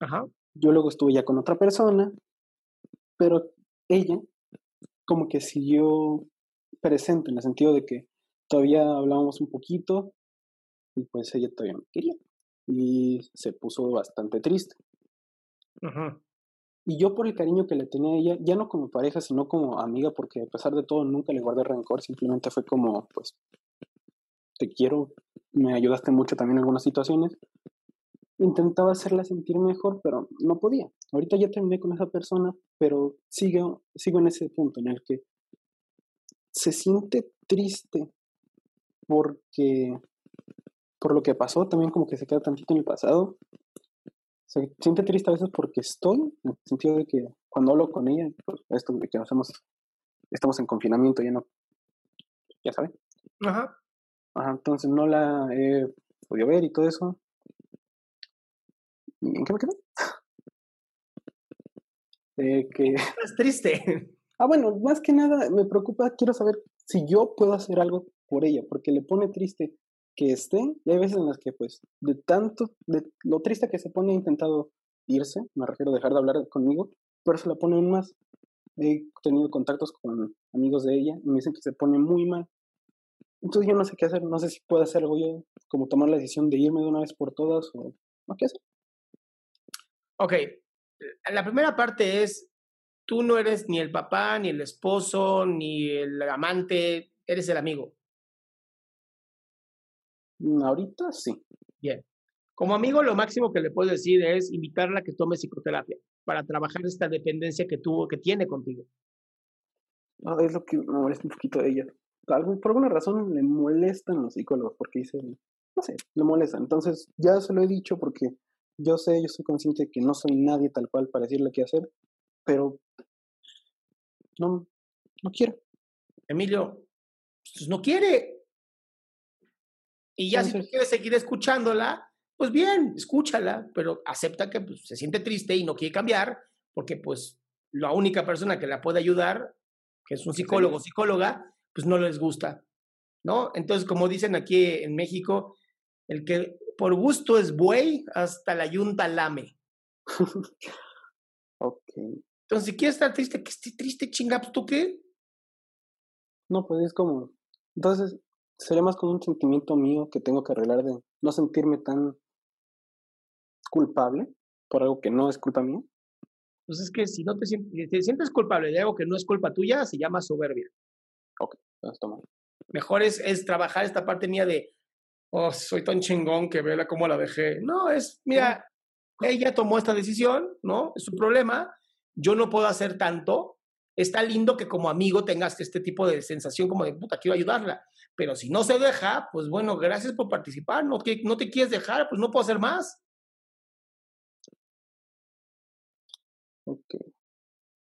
Ajá.
Yo luego estuve ya con otra persona, pero ella como que siguió presente en el sentido de que todavía hablábamos un poquito y pues ella todavía me quería y se puso bastante triste.
Ajá.
Y yo por el cariño que le tenía a ella, ya no como pareja, sino como amiga, porque a pesar de todo nunca le guardé rencor, simplemente fue como, pues, te quiero, me ayudaste mucho también en algunas situaciones. Intentaba hacerla sentir mejor, pero no podía. Ahorita ya terminé con esa persona, pero sigo, sigo en ese punto en el que se siente triste porque por lo que pasó, también como que se queda tantito en el pasado. Se siente triste a veces porque estoy, en el sentido de que cuando hablo con ella, pues esto de que hacemos, estamos en confinamiento, ya no, ya saben.
Ajá.
Ajá, entonces no la he podido ver y todo eso. ¿Y en qué me quedé? Eh, que...
Estás triste.
Ah, bueno, más que nada me preocupa, quiero saber si yo puedo hacer algo por ella, porque le pone triste que esté, y hay veces en las que pues de tanto, de lo triste que se pone ha intentado irse, me refiero a dejar de hablar conmigo, pero se la pone aún más. He tenido contactos con amigos de ella y me dicen que se pone muy mal. Entonces yo no sé qué hacer, no sé si puedo hacer algo yo, como tomar la decisión de irme de una vez por todas o no qué hacer.
Ok, la primera parte es, tú no eres ni el papá, ni el esposo, ni el amante, eres el amigo.
Mm, Ahorita sí.
Bien. Como amigo, lo máximo que le puedo decir es invitarla a que tome psicoterapia para trabajar esta dependencia que tuvo, que tiene contigo.
No, es lo que me molesta un poquito de ella. Por alguna razón le molestan los psicólogos porque dice, no sé, le molestan. Entonces ya se lo he dicho porque yo sé, yo soy consciente de que no soy nadie tal cual para decirle qué hacer, pero no, no quiero.
Emilio, pues no quiere. Y ya si tú quieres seguir escuchándola, pues bien, escúchala, pero acepta que pues, se siente triste y no quiere cambiar, porque pues la única persona que la puede ayudar, que es un psicólogo o psicóloga, pues no les gusta, ¿no? Entonces, como dicen aquí en México, el que por gusto es buey, hasta la yunta lame.
ok.
Entonces, si quieres estar triste, que esté triste, chinga, pues tú qué.
No, pues es como, entonces sería más como un sentimiento mío que tengo que arreglar de no sentirme tan culpable por algo que no es culpa mía.
Pues es que si no te sientes, si te sientes culpable de algo que no es culpa tuya, se llama soberbia.
Ok, entonces toma.
Mejor es, es trabajar esta parte mía de, oh, soy tan chingón que vela cómo la dejé. No, es, mira, ella tomó esta decisión, ¿no? Es su problema. Yo no puedo hacer tanto. Está lindo que como amigo tengas este tipo de sensación como de, puta, quiero ayudarla. Pero si no se deja, pues bueno, gracias por participar. No, que, no te quieres dejar, pues no puedo hacer más.
Ok.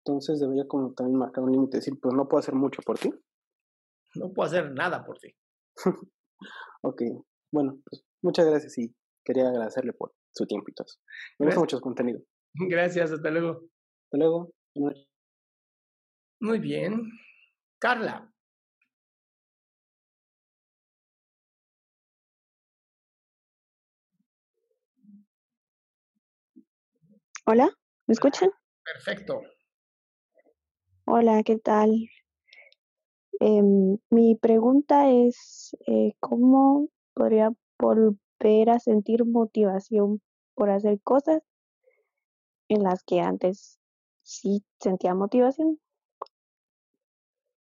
Entonces debería como también marcar un límite, decir, pues no puedo hacer mucho por ti.
No puedo hacer nada por ti.
ok. Bueno, pues muchas gracias y quería agradecerle por su tiempo y todo eso. Me gusta mucho su contenido.
Gracias, hasta luego.
Hasta luego.
Muy bien. Carla.
Hola, ¿me escuchan?
Perfecto.
Hola, ¿qué tal? Em, mi pregunta es, eh, ¿cómo podría volver a sentir motivación por hacer cosas en las que antes sí sentía motivación?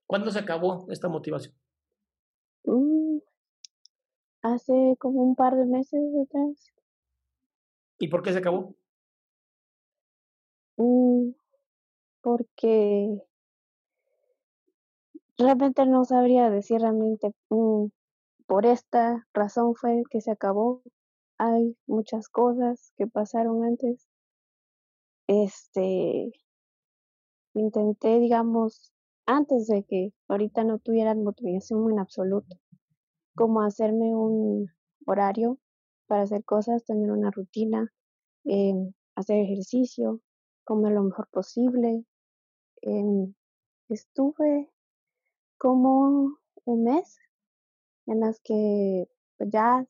¿Cuándo se acabó esta motivación?
Mm, hace como un par de meses atrás.
¿Y por qué se acabó?
Mm, porque realmente no sabría decir realmente mm, por esta razón fue que se acabó. Hay muchas cosas que pasaron antes. Este, intenté, digamos, antes de que ahorita no tuvieran motivación en absoluto, como hacerme un, horario para hacer cosas, tener una rutina, em, hacer ejercicio, comer lo mejor posible. Em, estuve como un mes en las que pues, ya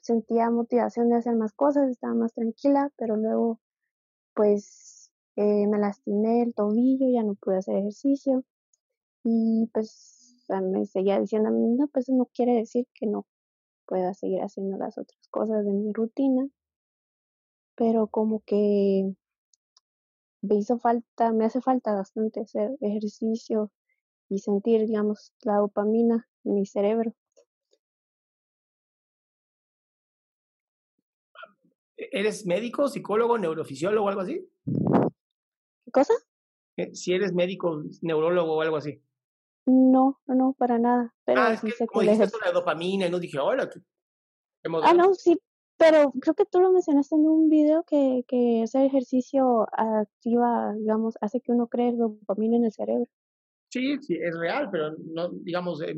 sentía motivación de hacer más cosas, estaba más tranquila, pero luego pues eh, me lastimé el tobillo, ya no pude hacer ejercicio y pues me seguía diciendo a mí, no, pues no quiere decir que no pueda seguir haciendo las otras cosas de mi rutina, pero como que me hizo falta, me hace falta bastante hacer ejercicio y sentir, digamos, la dopamina en mi cerebro.
¿Eres médico, psicólogo, neurofisiólogo o algo así?
¿Qué cosa?
Eh, si eres médico, neurólogo o algo así.
No, no, para nada. Pero
ah, es que, como dijiste la dopamina y no dije, hola, qué,
Ah, no, sí, pero creo que tú lo mencionaste en un video que, que hacer ejercicio activa, digamos, hace que uno cree dopamina en el cerebro.
Sí, sí, es real, pero no, digamos, eh,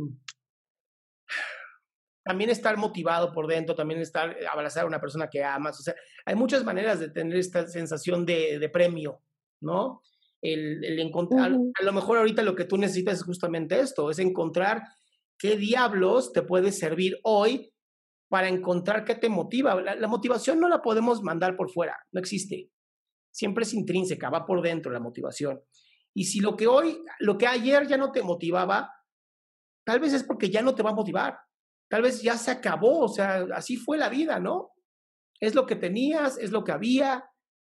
también estar motivado por dentro, también estar, eh, abrazar a una persona que amas, o sea, hay muchas maneras de tener esta sensación de, de premio, ¿no? El, el encontrar, a lo mejor ahorita lo que tú necesitas es justamente esto, es encontrar qué diablos te puede servir hoy para encontrar qué te motiva. La, la, motivación no la podemos mandar por fuera, no existe. Siempre es intrínseca, va por dentro la motivación. Y si lo que hoy, lo que ayer ya no te motivaba, tal vez es porque ya no te va a motivar. Tal vez ya se acabó, o sea, así fue la vida, ¿no? Es lo que tenías, es lo que había,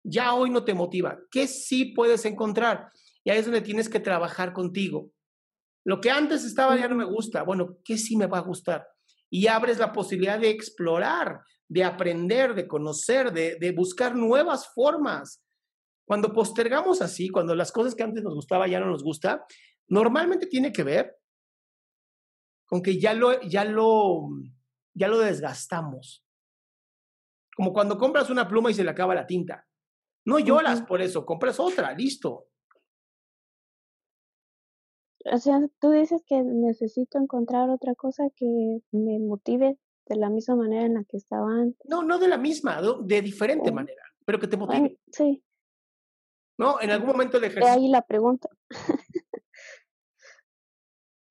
ya hoy no te motiva. ¿Qué sí puedes encontrar? Y ahí es donde tienes que trabajar contigo. Lo que antes estaba ya no me gusta. Bueno, ¿qué sí me va a gustar? Y abres la posibilidad de explorar, de aprender, de conocer, de, de buscar nuevas formas. Cuando postergamos así, cuando las cosas que antes nos gustaba ya no nos gusta, normalmente tiene que ver con que ya lo, ya lo, ya lo desgastamos. Como cuando compras una pluma y se le acaba la tinta. No lloras por eso, compras otra, listo.
O sea, tú dices que necesito encontrar otra cosa que me motive de la misma manera en la que estaba antes.
No, no de la misma, de diferente manera, pero que te motive.
sí.
No, en algún momento el
De
ejercicio.
ahí la pregunta.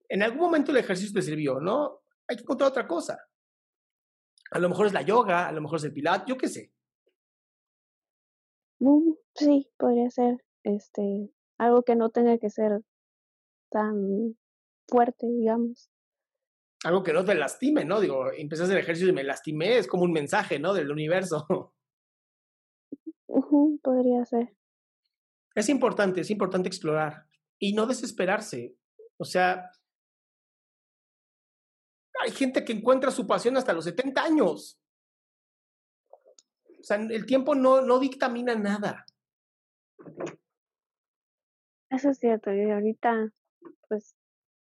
En algún momento el ejercicio te sirvió, ¿no? Hay que encontrar otra cosa. A lo mejor es la yoga, a lo mejor es el pilates, yo qué sé.
Mm, sí, podría ser este algo que no tenga que ser tan fuerte, digamos.
Algo que no te lastime, ¿no? Digo, empecé a hacer ejercicio y me lastimé, es como un mensaje, ¿no? Del universo.
Podría ser.
Es importante, es importante explorar y no desesperarse. O sea, hay gente que encuentra su pasión hasta los 70 años. O sea, el tiempo no, no dictamina nada.
Eso es cierto, y ahorita pues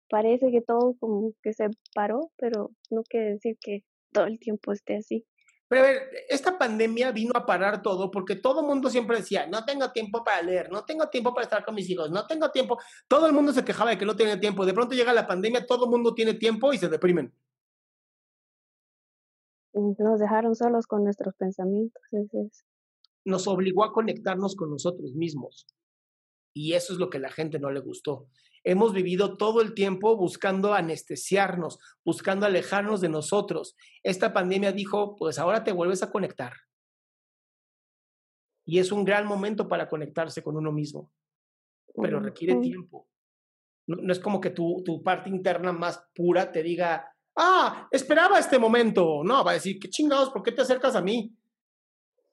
parece que todo como que se paró, pero no quiere decir que todo el tiempo esté así.
Pero a ver, esta pandemia vino a parar todo porque todo el mundo siempre decía, no tengo tiempo para leer, no tengo tiempo para estar con mis hijos, no tengo tiempo. Todo el mundo se quejaba de que no tenía tiempo. De pronto llega la pandemia, todo el mundo tiene tiempo y se deprimen.
Nos dejaron solos con nuestros pensamientos. es.
Nos obligó a conectarnos con nosotros mismos. Y eso es lo que a la gente no le gustó. Hemos vivido todo el tiempo buscando anestesiarnos, buscando alejarnos de nosotros. Esta pandemia dijo, pues ahora te vuelves a conectar. Y es un gran momento para conectarse con uno mismo, pero requiere tiempo. No, no es como que tu, tu parte interna más pura te diga, ah, esperaba este momento. No, va a decir, qué chingados, ¿por qué te acercas a mí?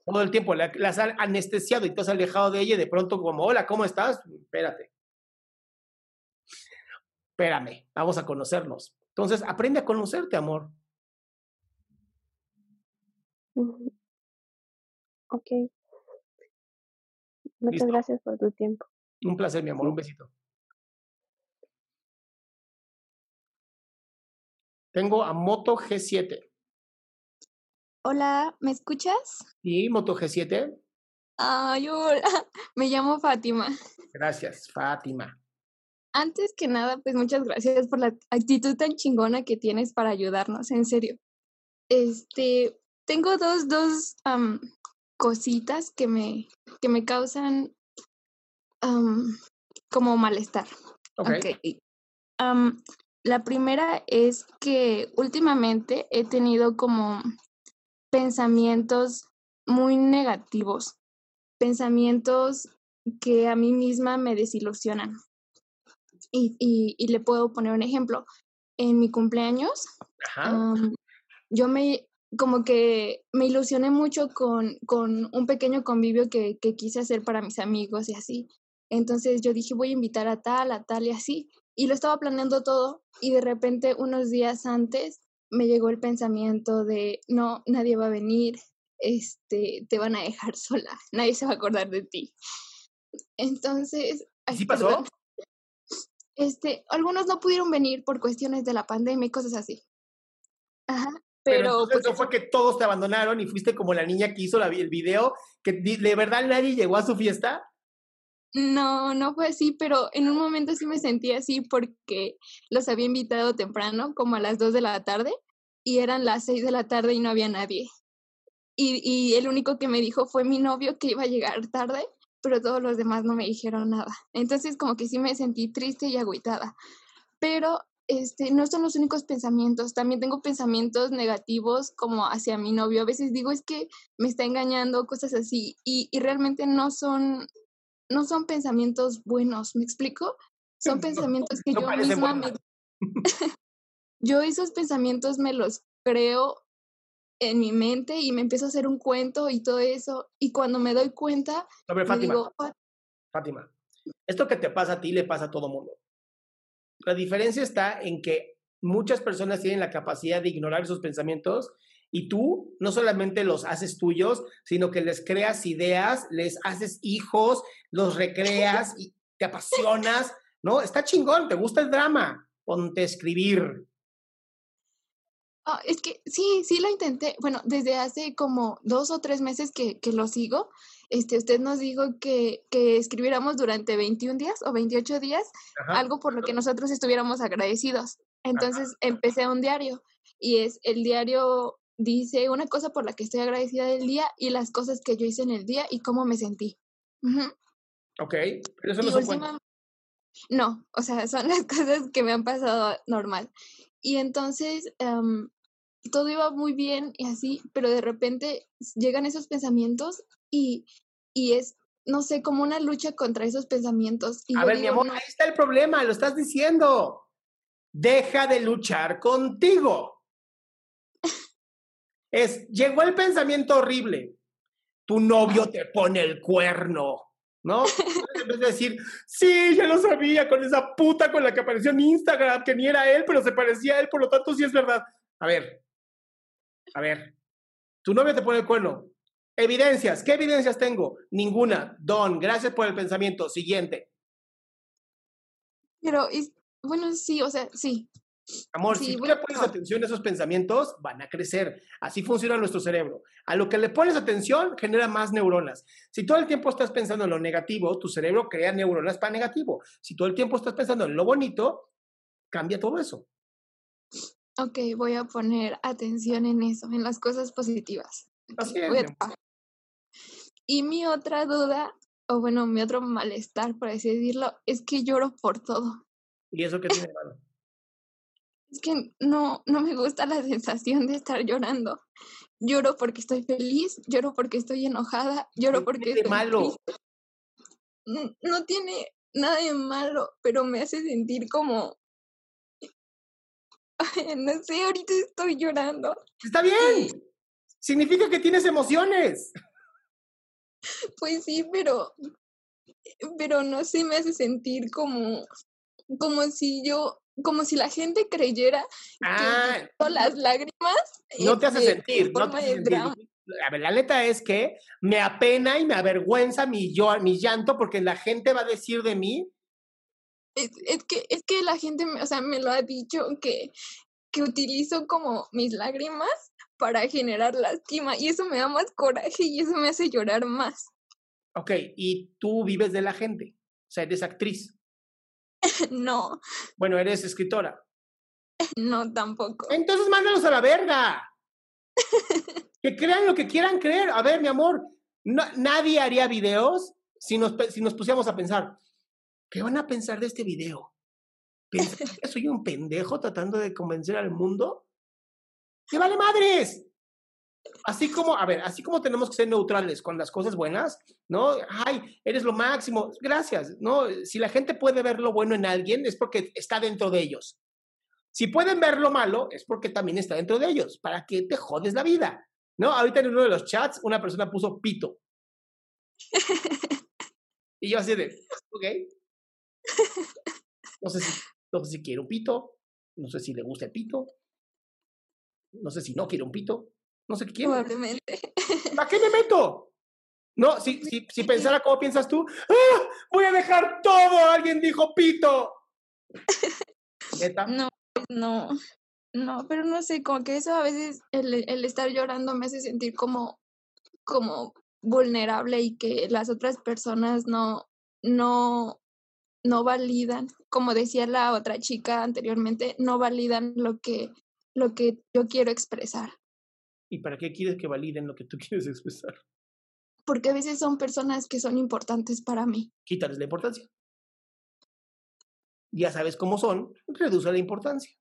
Todo el tiempo la, la has anestesiado y te has alejado de ella y de pronto como, hola, ¿cómo estás? Espérate. Espérame, vamos a conocernos. Entonces, aprende a conocerte, amor.
Ok. Muchas
Listo.
gracias por tu tiempo.
Un placer, mi amor, un besito. Tengo a Moto G7.
Hola, ¿me escuchas?
¿Y Moto G7?
Ay, hola, me llamo Fátima.
Gracias, Fátima.
Antes que nada, pues muchas gracias por la actitud tan chingona que tienes para ayudarnos, en serio. este, tengo dos, dos am, cositas que me, que me causan am, como malestar.
Ok.
Ok. Am, la primera es que últimamente he tenido como pensamientos muy negativos, pensamientos que a mí misma me desilusionan. Y, y, y le puedo poner un ejemplo. En mi cumpleaños,
Ajá.
am, yo me, como que me ilusioné mucho con, con un pequeño convivio que, que quise hacer para mis amigos y así. Entonces yo dije, voy a invitar a tal, a tal y así. Y lo estaba planeando todo y de repente unos días antes me llegó el pensamiento de, no, nadie va a venir, este, te van a dejar sola, nadie se va a acordar de ti. Entonces, ay,
¿Sí pasó?
perdón. Este, algunos no pudieron venir por cuestiones de la pandemia y cosas así. Ajá,
Pero,
pero,
entonces
pues
no fue que todos te abandonaron y fuiste como la niña que hizo la, el video, que de verdad nadie llegó a su fiesta.
No, no fue así, pero en un momento sí me sentí así porque los había invitado temprano, como a las 2 de la tarde, y eran las 6 de la tarde y no había nadie. Y, y el único que me dijo fue mi novio que iba a llegar tarde, pero todos los demás no me dijeron nada. Entonces como que sí me sentí triste y agüitada. Pero este, no son los únicos pensamientos, también tengo pensamientos negativos como hacia mi novio. A veces digo, es que me está engañando, cosas así, y, y realmente no son, no son pensamientos buenos, ¿me explico? Son pensamientos que
no
yo misma me... yo esos pensamientos me los creo en mi mente y me empiezo a hacer un cuento y todo eso, y cuando me doy cuenta, me
Fátima.
digo, "Ah,
Fátima, esto que te pasa a ti le pasa a todo mundo. La diferencia está en que muchas personas tienen la capacidad de ignorar esos pensamientos y tú no solamente los haces tuyos, sino que les creas ideas, les haces hijos, los recreas y te apasionas, ¿no? Está chingón, te gusta el drama, ponte a escribir.
Ah, es que sí, sí lo intenté. Bueno, desde hace como dos o tres meses que, que lo sigo. Este, usted nos dijo que, que escribiéramos durante 21 días o 28 días,
Ajá.
algo por lo que nosotros estuviéramos agradecidos. Entonces empecé un diario y es el diario dice una cosa por la que estoy agradecida del día y las cosas que yo hice en el día y cómo me sentí. Ujú.
Ok, pero eso no son
No, o sea, son las cosas que me han pasado normal. Y entonces em, todo iba muy bien y así, pero de repente llegan esos pensamientos y, y es, no sé, como una lucha contra esos pensamientos. Y
A ver, mi amor,
"No,
ahí está el problema, lo estás diciendo. Deja de luchar contigo. Es, llegó el pensamiento horrible. Tu novio te pone el cuerno, ¿no? En vez de decir, sí, ya lo sabía, con esa puta con la que apareció en Instagram, que ni era él, pero se parecía a él, por lo tanto sí es verdad. A ver, a ver, tu novio te pone el cuerno. Evidencias, ¿qué evidencias tengo? Ninguna. Don, gracias por el pensamiento. Siguiente.
Pero, bueno, sí, o sea, sí.
Amor,
Sí,
si tú le pones atención a esos pensamientos, van a crecer. Así funciona nuestro cerebro. A lo que le pones atención, genera más neuronas. Si todo el tiempo estás pensando en lo negativo, tu cerebro crea neuronas para negativo. Si todo el tiempo estás pensando en lo bonito, cambia todo eso.
Ok, voy a poner atención en eso, en las cosas positivas.
Así es.
Y mi otra duda, o bueno, mi otro malestar, por así decirlo, es que lloro por todo.
¿Y eso qué tiene malo?
Es que no, no me gusta la sensación de estar llorando. Lloro porque estoy feliz, lloro porque estoy enojada, lloro porque estoy
malo?
No tiene nada de malo, pero me hace sentir como... Ay, no sé, ahorita estoy llorando.
Está bien. Significa que tienes emociones.
Pues sí, pero, pero no sé, me hace sentir como, como si yo, como si la gente creyera
Ah,
que las lágrimas
no te hace
este,
sentir.
en
No te hace sentir. A ver, la neta es que me apena y me avergüenza mi, yo, mi llanto porque la gente va a decir de mí
Es, es que, es que la gente, me- o sea, me lo ha dicho que, que utilizo como mis lágrimas para generar lástima y eso me da más coraje y eso me hace llorar más.
Ok, y tú vives de la gente, o sea, eres actriz.
No,
Bueno, eres escritora.
no tampoco.
Entonces mándalos a la verga. que crean lo que quieran creer. A ver, mi amor, nadie haría videos si nos, si nos pusiéramos a pensar, ¿qué van a pensar de este video? ¿Pensar que soy un pendejo tratando de convencer al mundo? ¡Que vale madres! Así como, a ver, así como tenemos que ser neutrales con las cosas buenas, ¿no? Ay, eres lo máximo, gracias, ¿no? Si la gente puede ver lo bueno en alguien es porque está dentro de ellos. Si pueden ver lo malo es porque también está dentro de ellos. ¿Para qué te jodes la vida? ¿No? Ahorita en uno de los chats una persona puso pito. y yo así de, ok. No sé si, no sé si quiere un pito, no sé si le gusta el pito, no sé si no quiere un pito. No sé qué quiere.
Probablemente.
¿Para qué me meto? No, si, si, si pensara como piensas tú, ¡ah! voy a dejar todo. Alguien dijo pito.
No, no, no, pero no sé, como que eso a veces, el, el estar llorando me hace sentir como, como vulnerable y que las otras personas no, no, no validan, como decía la otra chica anteriormente, no validan lo que, lo que yo quiero expresar.
¿Y para qué quieres que validen lo que tú quieres expresar?
Porque a veces son personas que son importantes para mí.
Quítales la importancia. Ya sabes cómo son, reduce la importancia.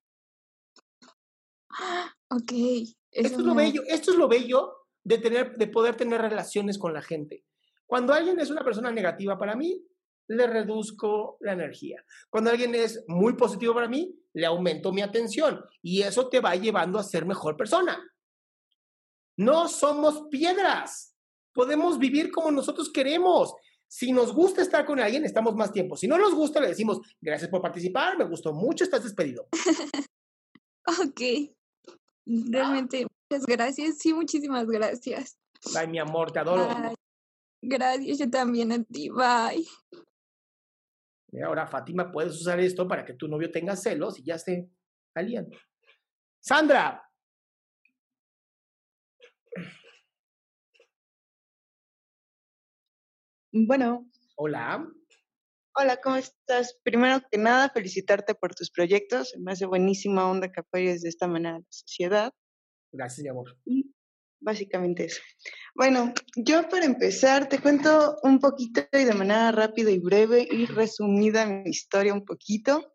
Ok.
Esto es lo bello, esto es lo bello de, tener, de poder tener relaciones con la gente. Cuando alguien es una persona negativa para mí, le reduzco la energía. Cuando alguien es muy positivo para mí, le aumento mi atención y eso te va llevando a ser mejor persona. No somos piedras. Podemos vivir como nosotros queremos. Si nos gusta estar con alguien, estamos más tiempo. Si no nos gusta, le decimos, gracias por participar, me gustó mucho, estás despedido.
ok. Realmente, muchas gracias. Sí, muchísimas gracias.
Bye, mi amor, te adoro.
Gracias, yo también a ti. Bye.
Ahora, Fátima, puedes usar esto para que tu novio tenga celos y ya se alían. Sandra,
Bueno.
Hola.
Hola, ¿cómo estás? Primero que nada, felicitarte por tus proyectos. Me hace buenísima onda que apoyes de esta manera a la sociedad.
Gracias, mi amor.
Y básicamente eso. Bueno, yo para empezar te cuento un poquito y de manera rápida y breve y resumida mi historia un poquito.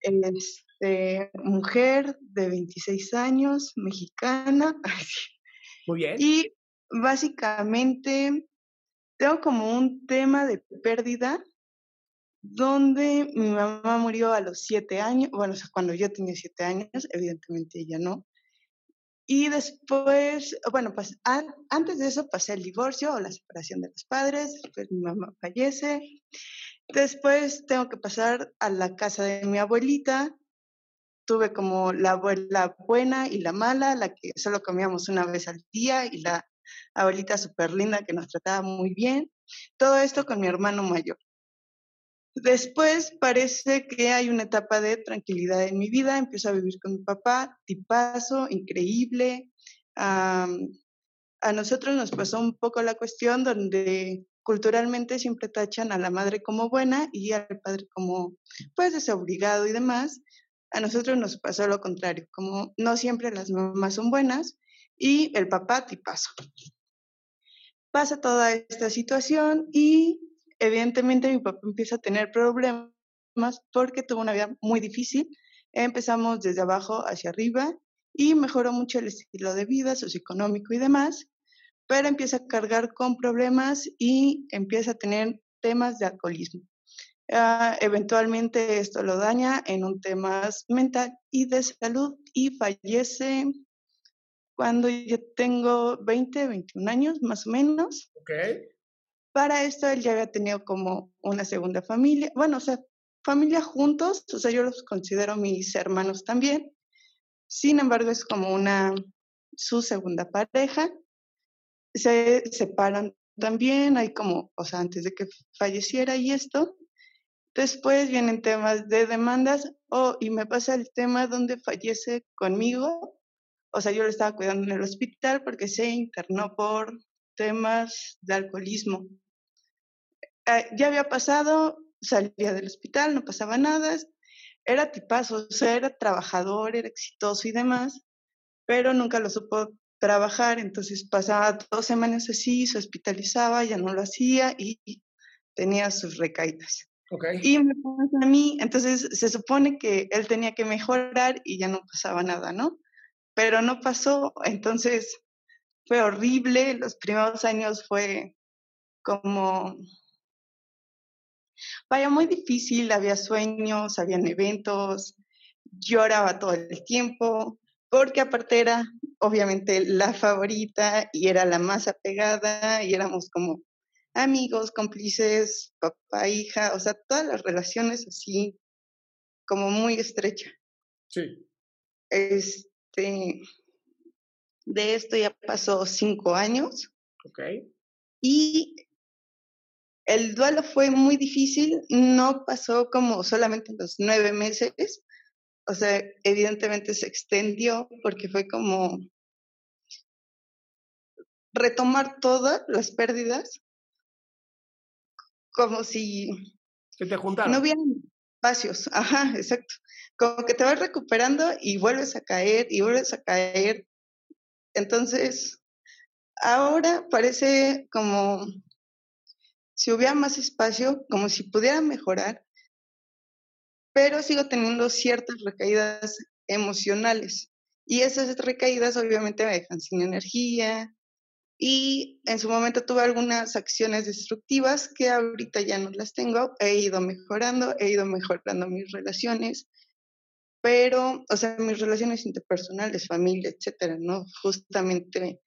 Este, mujer de 26 años, mexicana.
Muy bien.
Y básicamente tengo como un tema de pérdida donde mi mamá murió a los siete años, bueno, cuando yo tenía siete años, evidentemente ella no. Y después, bueno, pues antes de eso pasé el divorcio o la separación de los padres, después mi mamá fallece. Después tengo que pasar a la casa de mi abuelita. Tuve como la abuela buena y la mala, la que solo comíamos una vez al día y la abuelita súper linda que nos trataba muy bien. Todo esto con mi hermano mayor. Después parece que hay una etapa de tranquilidad en mi vida. Empiezo a vivir con mi papá, tipazo, increíble. a nosotros nos pasó un poco la cuestión donde culturalmente siempre tachan a la madre como buena y al padre como pues desobligado y demás. A nosotros nos pasó lo contrario, como no siempre las mamás son buenas y el papá tipazo. Pasa toda esta situación y evidentemente mi papá empieza a tener problemas porque tuvo una vida muy difícil. Empezamos desde abajo hacia arriba y mejoró mucho el estilo de vida socioeconómico y demás, pero empieza a cargar con problemas y empieza a tener temas de alcoholismo. Ah, eventualmente esto lo daña en un tema mental y de salud y fallece cuando yo tengo 20, 21 años, más o menos. Para esto él ya había tenido como una segunda familia, bueno, o sea, familia juntos, o sea, yo los considero mis hermanos también. Sin embargo, es como una, su segunda pareja. Se separan también, hay como, o sea, antes de que falleciera y esto. Después vienen temas de demandas, oh, y me pasa el tema donde fallece conmigo o sea, yo lo estaba cuidando en el hospital porque se internó por temas de alcoholismo. Eh, ya había pasado, salía del hospital, no pasaba nada, era tipazo, o sea, era trabajador, era exitoso y demás, pero nunca lo supo trabajar, entonces pasaba dos semanas así, se hospitalizaba, ya no lo hacía y tenía sus recaídas. Y me pasa a mí, entonces se supone que él tenía que mejorar y ya no pasaba nada, ¿no? Pero no pasó, entonces fue horrible, los primeros años fue como, vaya, muy difícil, había sueños, habían eventos, lloraba todo el tiempo, porque aparte era obviamente la favorita y era la más apegada y éramos como amigos, cómplices, papá, hija, o sea, todas las relaciones así como muy estrecha.
Sí.
Este, de esto ya pasó cinco años.
Ok.
Y el duelo fue muy difícil, no pasó como solamente los nueve meses, o sea, evidentemente se extendió porque fue como retomar todas las pérdidas, como si
Se te juntaron.
no hubieran espacios, ajá, exacto, como que te vas recuperando y vuelves a caer y vuelves a caer. Entonces, ahora parece como si hubiera más espacio, como si pudiera mejorar, pero sigo teniendo ciertas recaídas emocionales. Y esas recaídas obviamente me dejan sin energía. Y en su momento tuve algunas acciones destructivas que ahorita ya no las tengo. He ido mejorando, he ido mejorando mis relaciones, pero, o sea, mis relaciones interpersonales, familia, etcétera, ¿no? Justamente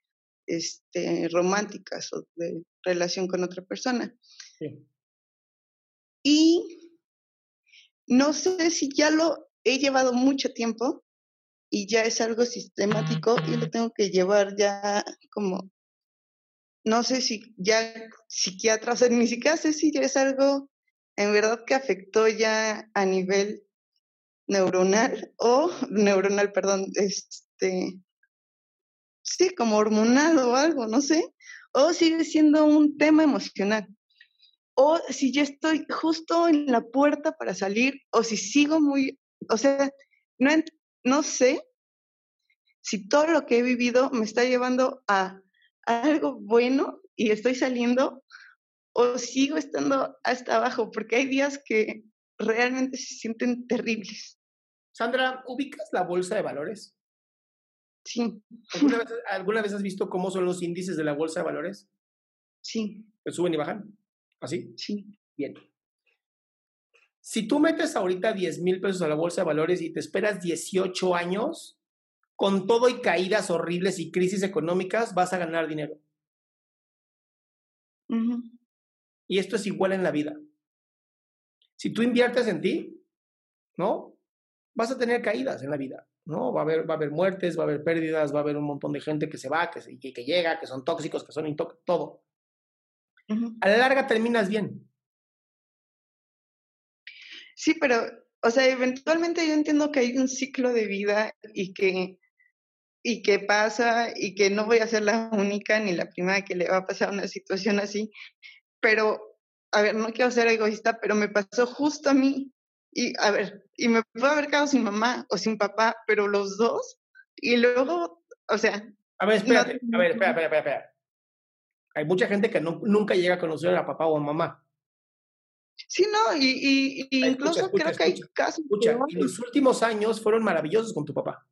este, románticas o de relación con otra persona.
Sí.
Y no sé si ya lo he llevado mucho tiempo y ya es algo sistemático y lo tengo que llevar ya como, no sé si ya psiquiatra, o sea, ni siquiera sé si ya es algo en verdad que afectó ya a nivel neuronal o neuronal, perdón, este, sí, como hormonal o algo, no sé, o sigue siendo un tema emocional o si ya estoy justo en la puerta para salir, o si sigo muy, o sea, no, no sé si todo lo que he vivido me está llevando a algo bueno y estoy saliendo, o sigo estando hasta abajo, porque hay días que realmente se sienten terribles.
Sandra, ¿ubicas la bolsa de valores?
Sí.
¿Alguna vez, ¿Alguna vez has visto cómo son los índices de la bolsa de valores?
Sí.
¿Que suben y bajan? ¿Así?
Sí.
Bien. Si tú metes ahorita 10 mil pesos a la bolsa de valores y te esperas 18 años, con todo y caídas horribles y crisis económicas, vas a ganar dinero. Y esto es igual en la vida. Si tú inviertes en ti, ¿no? Vas a tener caídas en la vida, ¿no? Va a haber, va a haber muertes, va a haber pérdidas, va a haber un montón de gente que se va, que, se, que, que llega, que son tóxicos, que son intóxicos, todo. A la larga terminas bien.
Sí, pero, o sea, eventualmente yo entiendo que hay un ciclo de vida y que, y que pasa y que no voy a ser la única ni la primera que le va a pasar una situación así, pero, a ver, no quiero ser egoísta, pero me pasó justo a mí. Y, a ver, y me pudo haber quedado sin mamá o sin papá, pero los dos, y luego, o sea...
A ver, espérate, a ver, espera, espera, espera, espera. Hay mucha gente que no, nunca llega a conocer a papá o a mamá.
Sí, no, y, y, y incluso
escucha,
creo que hay
escucha,
casos
Escucha, y los últimos años fueron maravillosos con tu papá.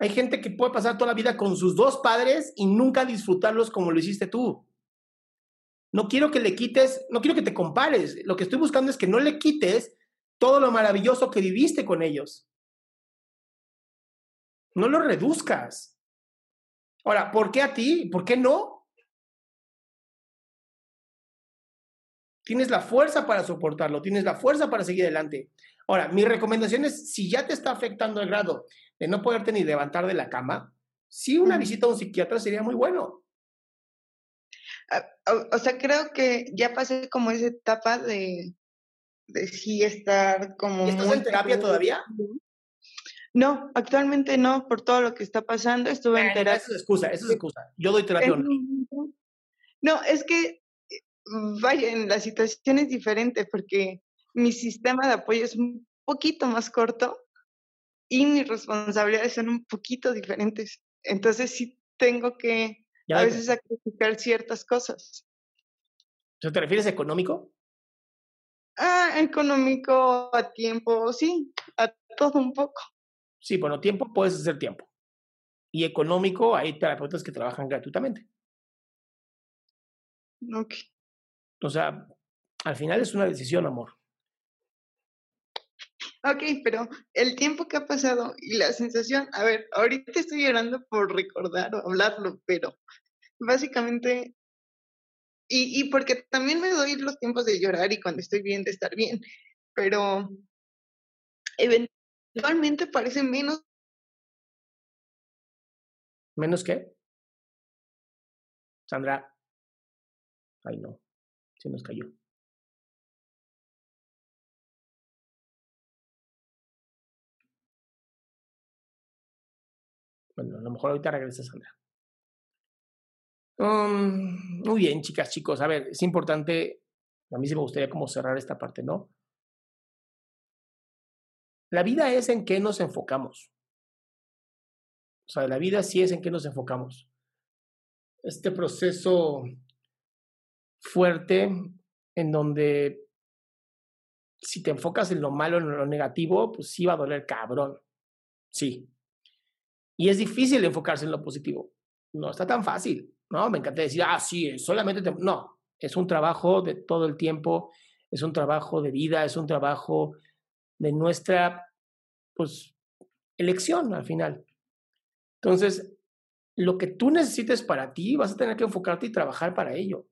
Hay gente que puede pasar toda la vida con sus dos padres y nunca disfrutarlos como lo hiciste tú. No quiero que le quites, no quiero que te compares. Lo que estoy buscando es que no le quites todo lo maravilloso que viviste con ellos. No lo reduzcas. Ahora, ¿por qué a ti? ¿Por qué no? Tienes la fuerza para soportarlo, tienes la fuerza para seguir adelante. Ahora, mi recomendación es, si ya te está afectando el grado de no poderte ni levantar de la cama, sí una visita a un psiquiatra sería muy bueno.
Ah, O, o sea, creo que ya pasé como esa etapa de, de sí estar como...
¿Y estás
muy
en terapia todavía?
No, actualmente no, por todo lo que está pasando. Estuve en terapia.
Eso es excusa, eso es excusa. Yo doy terapia
No, es que, eh, vaya, en la situación es diferente porque mi sistema de apoyo es un poquito más corto y mis responsabilidades son un poquito diferentes. Entonces sí tengo que a veces sacrificar ciertas cosas.
¿Te refieres a económico?
Ah, económico, a tiempo, sí, a todo un poco.
Sí, bueno, tiempo puedes hacer tiempo. Y económico, hay terapeutas que trabajan gratuitamente.
Ok.
O sea, al final es una decisión, amor.
Ok, pero el tiempo que ha pasado y la sensación, a ver, ahorita estoy llorando por recordar o hablarlo, pero básicamente, y, y porque también me doy los tiempos de llorar y cuando estoy bien, de estar bien, pero eventualmente parece menos.
¿Menos qué? Sandra. Ay, no, se nos cayó. Bueno, a lo mejor ahorita regresa Sandra. Um, muy bien, chicas, chicos. A ver, es importante, a mí sí me gustaría como cerrar esta parte, ¿no? La vida es en qué nos enfocamos. O sea, la vida sí es en qué nos enfocamos. Este proceso fuerte en donde si te enfocas en lo malo, en lo negativo, pues sí va a doler cabrón. Sí. Y es difícil enfocarse en lo positivo. No está tan fácil, ¿no? Me encanta decir, ah, sí, solamente... No, es un trabajo de todo el tiempo, es un trabajo de vida, es un trabajo de nuestra, pues, elección al final. Entonces, lo que tú necesites para ti, vas a tener que enfocarte y trabajar para ello,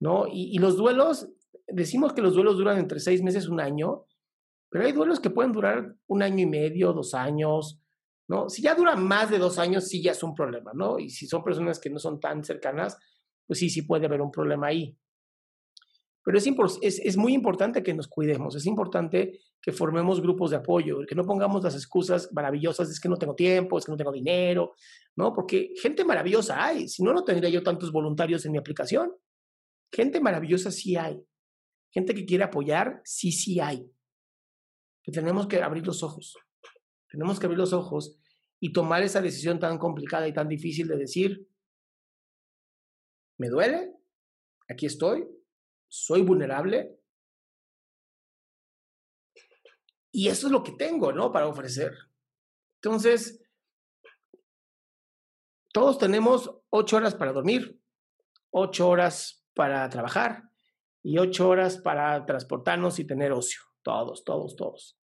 ¿no? Y, y los duelos, decimos que los duelos duran entre seis meses, un año, pero hay duelos que pueden durar un año y medio, dos años, ¿no? Si ya dura más de dos años, sí ya es un problema, ¿no? Y si son personas que no son tan cercanas, pues sí, sí puede haber un problema ahí. Pero es, es, es, muy importante que nos cuidemos, es importante que formemos grupos de apoyo, que no pongamos las excusas maravillosas, es que no tengo tiempo, es que no tengo dinero, ¿no? Porque gente maravillosa hay, si no, no tendría yo tantos voluntarios en mi aplicación. Gente maravillosa sí hay. Gente que quiere apoyar, sí, sí hay. Que tenemos que abrir los ojos. Tenemos que abrir los ojos y tomar esa decisión tan complicada y tan difícil de decir, me duele, aquí estoy, soy vulnerable. Y eso es lo que tengo, ¿no? Para ofrecer. Entonces, todos tenemos ocho horas para dormir, ocho horas para trabajar y ocho horas para transportarnos y tener ocio. Todos, todos, todos.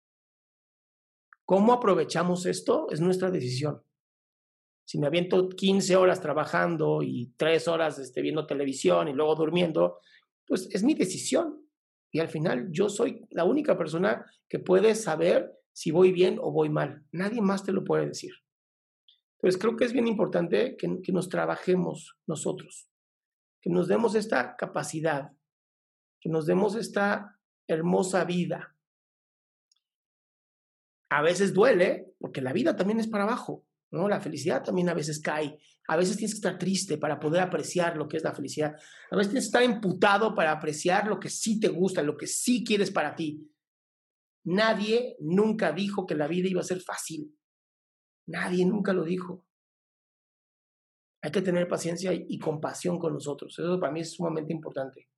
¿Cómo aprovechamos esto? Es nuestra decisión. Si me aviento 15 horas trabajando y 3 horas este, viendo televisión y luego durmiendo, pues es mi decisión. Y al final yo soy la única persona que puede saber si voy bien o voy mal. Nadie más te lo puede decir. Entonces creo que es bien importante que, que nos trabajemos nosotros, que nos demos esta capacidad, que nos demos esta hermosa vida a veces duele, porque la vida también es para abajo, ¿no? La felicidad también a veces cae. A veces tienes que estar triste para poder apreciar lo que es la felicidad. A veces tienes que estar emputado para apreciar lo que sí te gusta, lo que sí quieres para ti. Nadie nunca dijo que la vida iba a ser fácil. Nadie nunca lo dijo. Hay que tener paciencia y compasión con nosotros. Eso para mí es sumamente importante.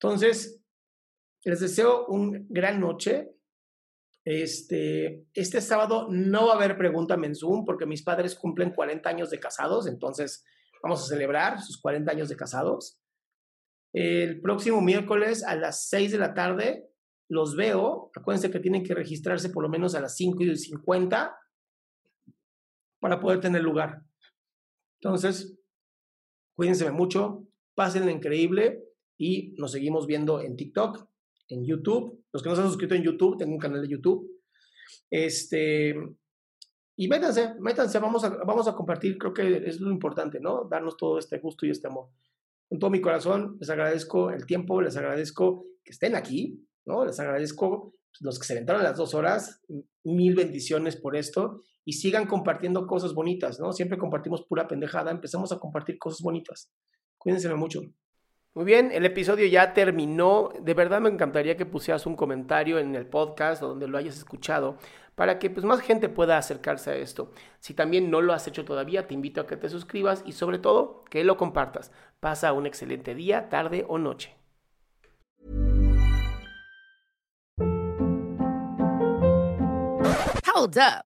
Entonces, les deseo una gran noche. Este, este sábado no va a haber pregunta en Zoom porque mis padres cumplen 40 años de casados, entonces vamos a celebrar sus 40 años de casados. El próximo miércoles a las 6 de la tarde los veo. Acuérdense que tienen que registrarse por lo menos a las 5 y 50 para poder tener lugar. Entonces, cuídense mucho, pásenla increíble y nos seguimos viendo en TikTok en YouTube. Los que no se han suscrito en YouTube, tengo un canal de YouTube. Este, y métanse, métanse, vamos a, vamos a compartir, creo que es lo importante, ¿no? Darnos todo este gusto y este amor. Con todo mi corazón, les agradezco el tiempo, les agradezco que estén aquí, ¿no? Les agradezco los que se aventaron las dos horas, mil bendiciones por esto y sigan compartiendo cosas bonitas, ¿no? Siempre compartimos pura pendejada, empezamos a compartir cosas bonitas. Cuídense mucho. Muy bien, el episodio ya terminó. De verdad me encantaría que pusieras un comentario en el podcast o donde lo hayas escuchado para que pues, más gente pueda acercarse a esto. Si también no lo has hecho todavía, te invito a que te suscribas y sobre todo que lo compartas. Pasa un excelente día, tarde o noche.
Hold up.